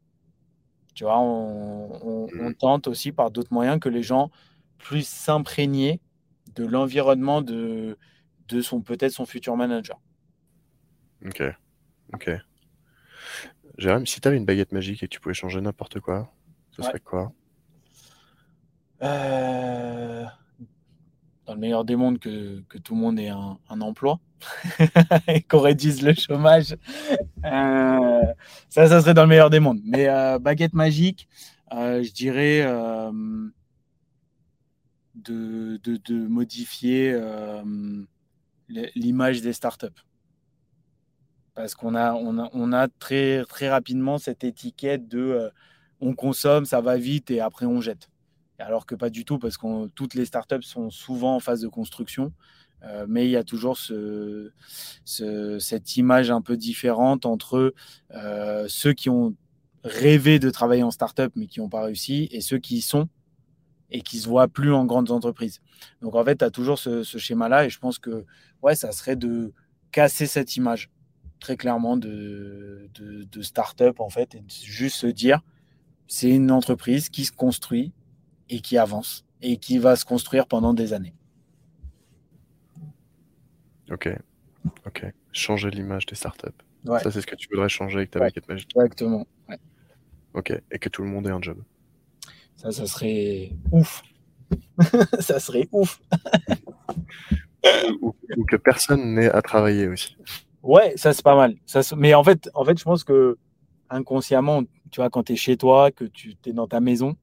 Tu vois, on, mmh. tente aussi par d'autres moyens que les gens puissent s'imprégner de l'environnement de, de son peut-être son futur manager. Ok, ok. Jérôme, si tu avais une baguette magique et que tu pouvais changer n'importe quoi, ce serait quoi? Euh dans le meilleur des mondes, que, tout le monde ait un, emploi et qu'on réduise le chômage. Euh, ça, ça serait dans le meilleur des mondes. Mais euh, baguette magique, je dirais de, de, modifier l'image des startups. Parce qu'on a, on a, on a très, très rapidement cette étiquette de on consomme, ça va vite et après on jette alors que pas du tout, parce que toutes les startups sont souvent en phase de construction. Euh, mais il y a toujours ce, cette image un peu différente entre euh, ceux qui ont rêvé de travailler en startup mais qui n'ont pas réussi et ceux qui y sont et qui se voient plus en grandes entreprises. Donc en fait, tu as toujours ce, schéma-là et je pense que ouais, ça serait de casser cette image très clairement de, de, de startup en fait et de juste se dire c'est une entreprise qui se construit et qui avance et qui va se construire pendant des années. Ok, ok. Changer l'image des startups. Ça, c'est ce que tu voudrais changer avec ta baguette magique. Exactement. Ok, et que tout le monde ait un job. Ça, ça serait ouf. ça serait ouf. ou, que personne n'ait à travailler aussi. Ouais, ça c'est pas mal. Ça, mais en fait, en fait, je pense que inconsciemment, tu vois, quand tu es chez toi, que tu es dans ta maison,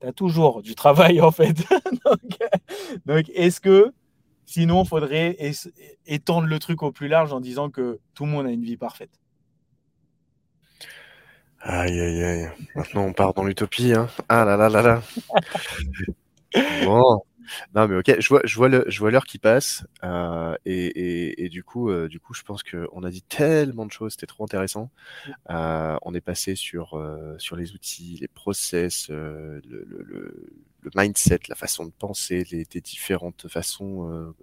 tu toujours du travail en fait. donc, est-ce que sinon, il faudrait étendre le truc au plus large en disant que tout le monde a une vie parfaite? Aïe, aïe, aïe. Maintenant, on part dans l'utopie. Hein. Ah là là là là. bon. Non, mais ok, je vois, je vois le, je vois l'heure qui passe, euh, et, et, du coup, euh, du coup, je pense qu'on a dit tellement de choses, c'était trop intéressant. Euh, on est passé sur sur les outils, les process, le, le, le, mindset, la façon de penser, les, différentes façons,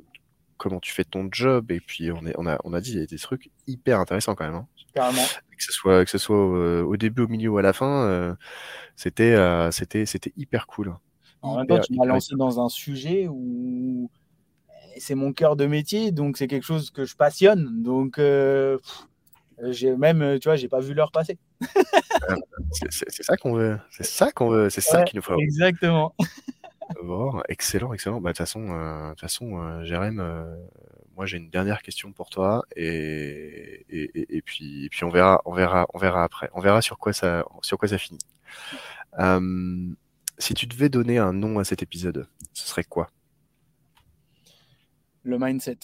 comment tu fais ton job, et puis on est, on a, on a dit des trucs hyper intéressants quand même. Hein. Carrément. Que ce soit, que ce soit au, début, au milieu ou à la fin, c'était, c'était, c'était hyper cool. En même temps, tu m'as lancé dans un sujet où c'est mon cœur de métier, donc c'est quelque chose que je passionne. Donc, euh, j'ai même, tu vois, j'ai pas vu l'heure passer. Ah, c'est ça qu'on veut. C'est ça qu'on veut. C'est ça qu'il nous faut. Exactement. Bon, excellent, excellent. Bah, de toute façon, euh, façon, euh, Jérém, moi j'ai une dernière question pour toi et, et, et, puis, et puis on verra, on verra, on verra après. On verra sur quoi ça, sur quoi ça finit. Si tu devais donner un nom à cet épisode, ce serait quoi? Le mindset.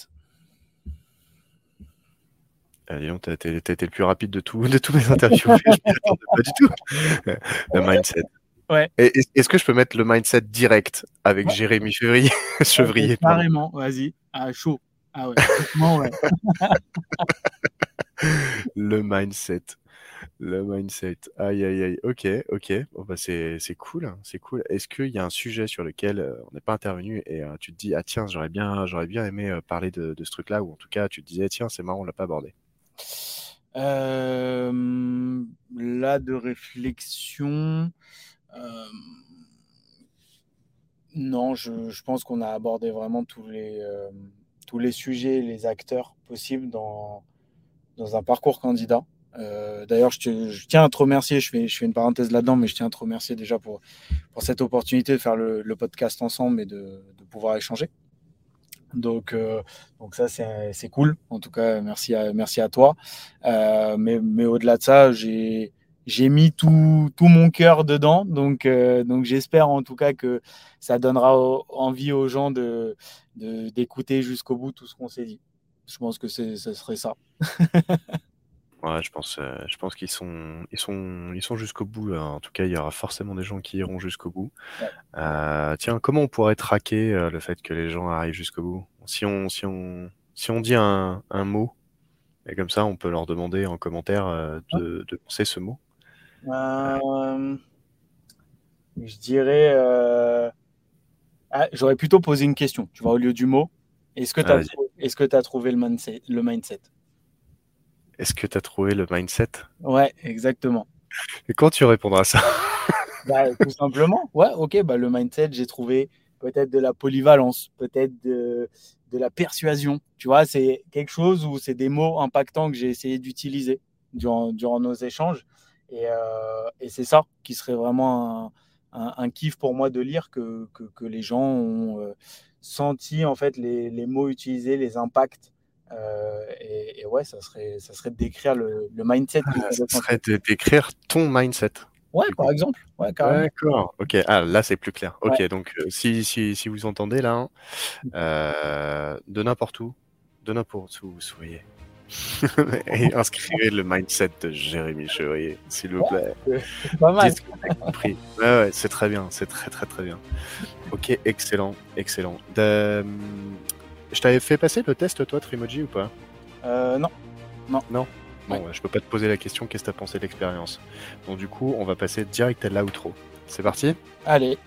Allez, ah, t'as été le plus rapide de, tout, de tous mes interviews. je pas du tout. Le mindset. Ouais. Est-ce que je peux mettre le mindset direct avec Jérémy Chevrier, Chevrier Carrément, vas-y. Ah, chaud. Ah ouais. ouais. le mindset. Le mindset. Aïe, aïe, aïe. Ok, ok. Bon, bah, c'est, cool. Hein, c'est cool. Est-ce qu'il y a un sujet sur lequel euh, on n'est pas intervenu et euh, tu te dis, ah tiens, j'aurais bien, j'aurais bien aimé euh, parler de, ce truc-là, ou en tout cas, tu te disais, tiens, c'est marrant, on l'a pas abordé? là, de réflexion. Non, je, pense qu'on a abordé vraiment tous les, tous les sujets, les acteurs possibles dans, dans un parcours candidat. Euh, d'ailleurs, je, tiens à te remercier, je fais, une parenthèse là-dedans, mais je tiens à te remercier déjà pour, pour cette opportunité de faire le, podcast ensemble et de, pouvoir échanger. Donc, euh, donc ça, c'est cool. En tout cas, merci à, merci à toi. Euh, mais, mais au-delà de ça, j'ai mis tout, tout, mon cœur dedans. Donc, euh, donc j'espère en tout cas que ça donnera envie aux gens de d'écouter jusqu'au bout tout ce qu'on s'est dit. Je pense que ce serait ça. Ouais, je pense, euh, je pense qu'ils sont, ils sont, ils sont jusqu'au bout. En tout cas, il y aura forcément des gens qui iront jusqu'au bout. Euh, tiens, comment on pourrait traquer le fait que les gens arrivent jusqu'au bout? Si on, si on, si on dit un, un mot, et comme ça, on peut leur demander en commentaire de, de penser ce mot. Je dirais, ah, j'aurais plutôt posé une question, tu vois, au lieu du mot. Est-ce que tu as, as trouvé le mindset, le mindset? Est-ce que tu as trouvé le mindset? Ouais, exactement. Et quand tu répondras à ça? Bah, Tout simplement. Ouais, ok, bah, le mindset, j'ai trouvé peut-être de la polyvalence, peut-être de, de, la persuasion. Tu vois, c'est quelque chose où c'est des mots impactants que j'ai essayé d'utiliser durant, durant, nos échanges. Et, euh, et c'est ça qui serait vraiment un, un, kiff pour moi de lire, que, que, que les gens ont euh, senti en fait les, les mots utilisés, les impacts euh, et, ouais, ça serait, ça serait de décrire le, mindset. Ah, ça serait de décrire ton mindset. Ouais, par exemple. Ouais, D'accord. Ok. Ah, là, c'est plus clair. Ok. Donc, si, si, si, vous entendez là, hein, mmh. euh, de n'importe où, de n'importe où vous soyez, et inscrivez le mindset de Jérémy Chevrier, s'il vous plaît. C'est pas mal. compris. Ouais, ouais, c'est très bien. C'est très, très, très bien. Ok. Excellent. Excellent. De... Je t'avais fait passer le test, toi, Trimoji, ou pas? Euh, Non. Non. Non? Bon, je peux pas te poser la question, qu'est-ce que tu as pensé de l'expérience? Donc, du coup, on va passer direct à l'outro. C'est parti? Allez.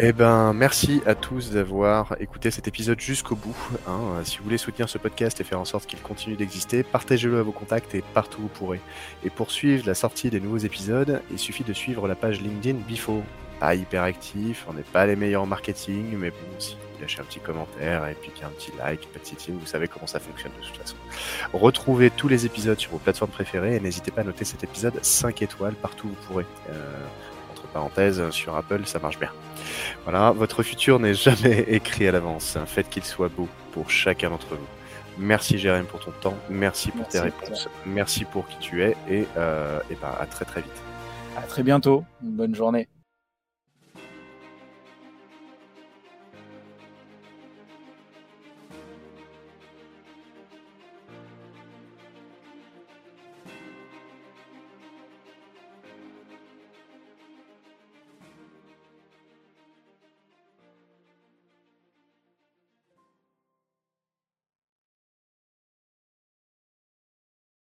Eh ben, merci à tous d'avoir écouté cet épisode jusqu'au bout. Hein. Si vous voulez soutenir ce podcast et faire en sorte qu'il continue d'exister, partagez-le à vos contacts et partout où vous pourrez. Et pour suivre la sortie des nouveaux épisodes, il suffit de suivre la page LinkedIn Bifo. Pas hyper actif, on n'est pas les meilleurs en marketing, mais bon, si lâchez un petit commentaire et puis un petit like, petit vous savez comment ça fonctionne de toute façon. Retrouvez tous les épisodes sur vos plateformes préférées et n'hésitez pas à noter cet épisode 5 étoiles partout où vous pourrez. Euh, entre parenthèses, sur Apple, ça marche bien. Voilà, votre futur n'est jamais écrit à l'avance. Faites qu'il soit beau pour chacun d'entre vous. Merci Jérém pour ton temps, merci pour tes réponses, merci pour qui tu es et, euh, et bah, à très très vite. À très bientôt, bonne journée.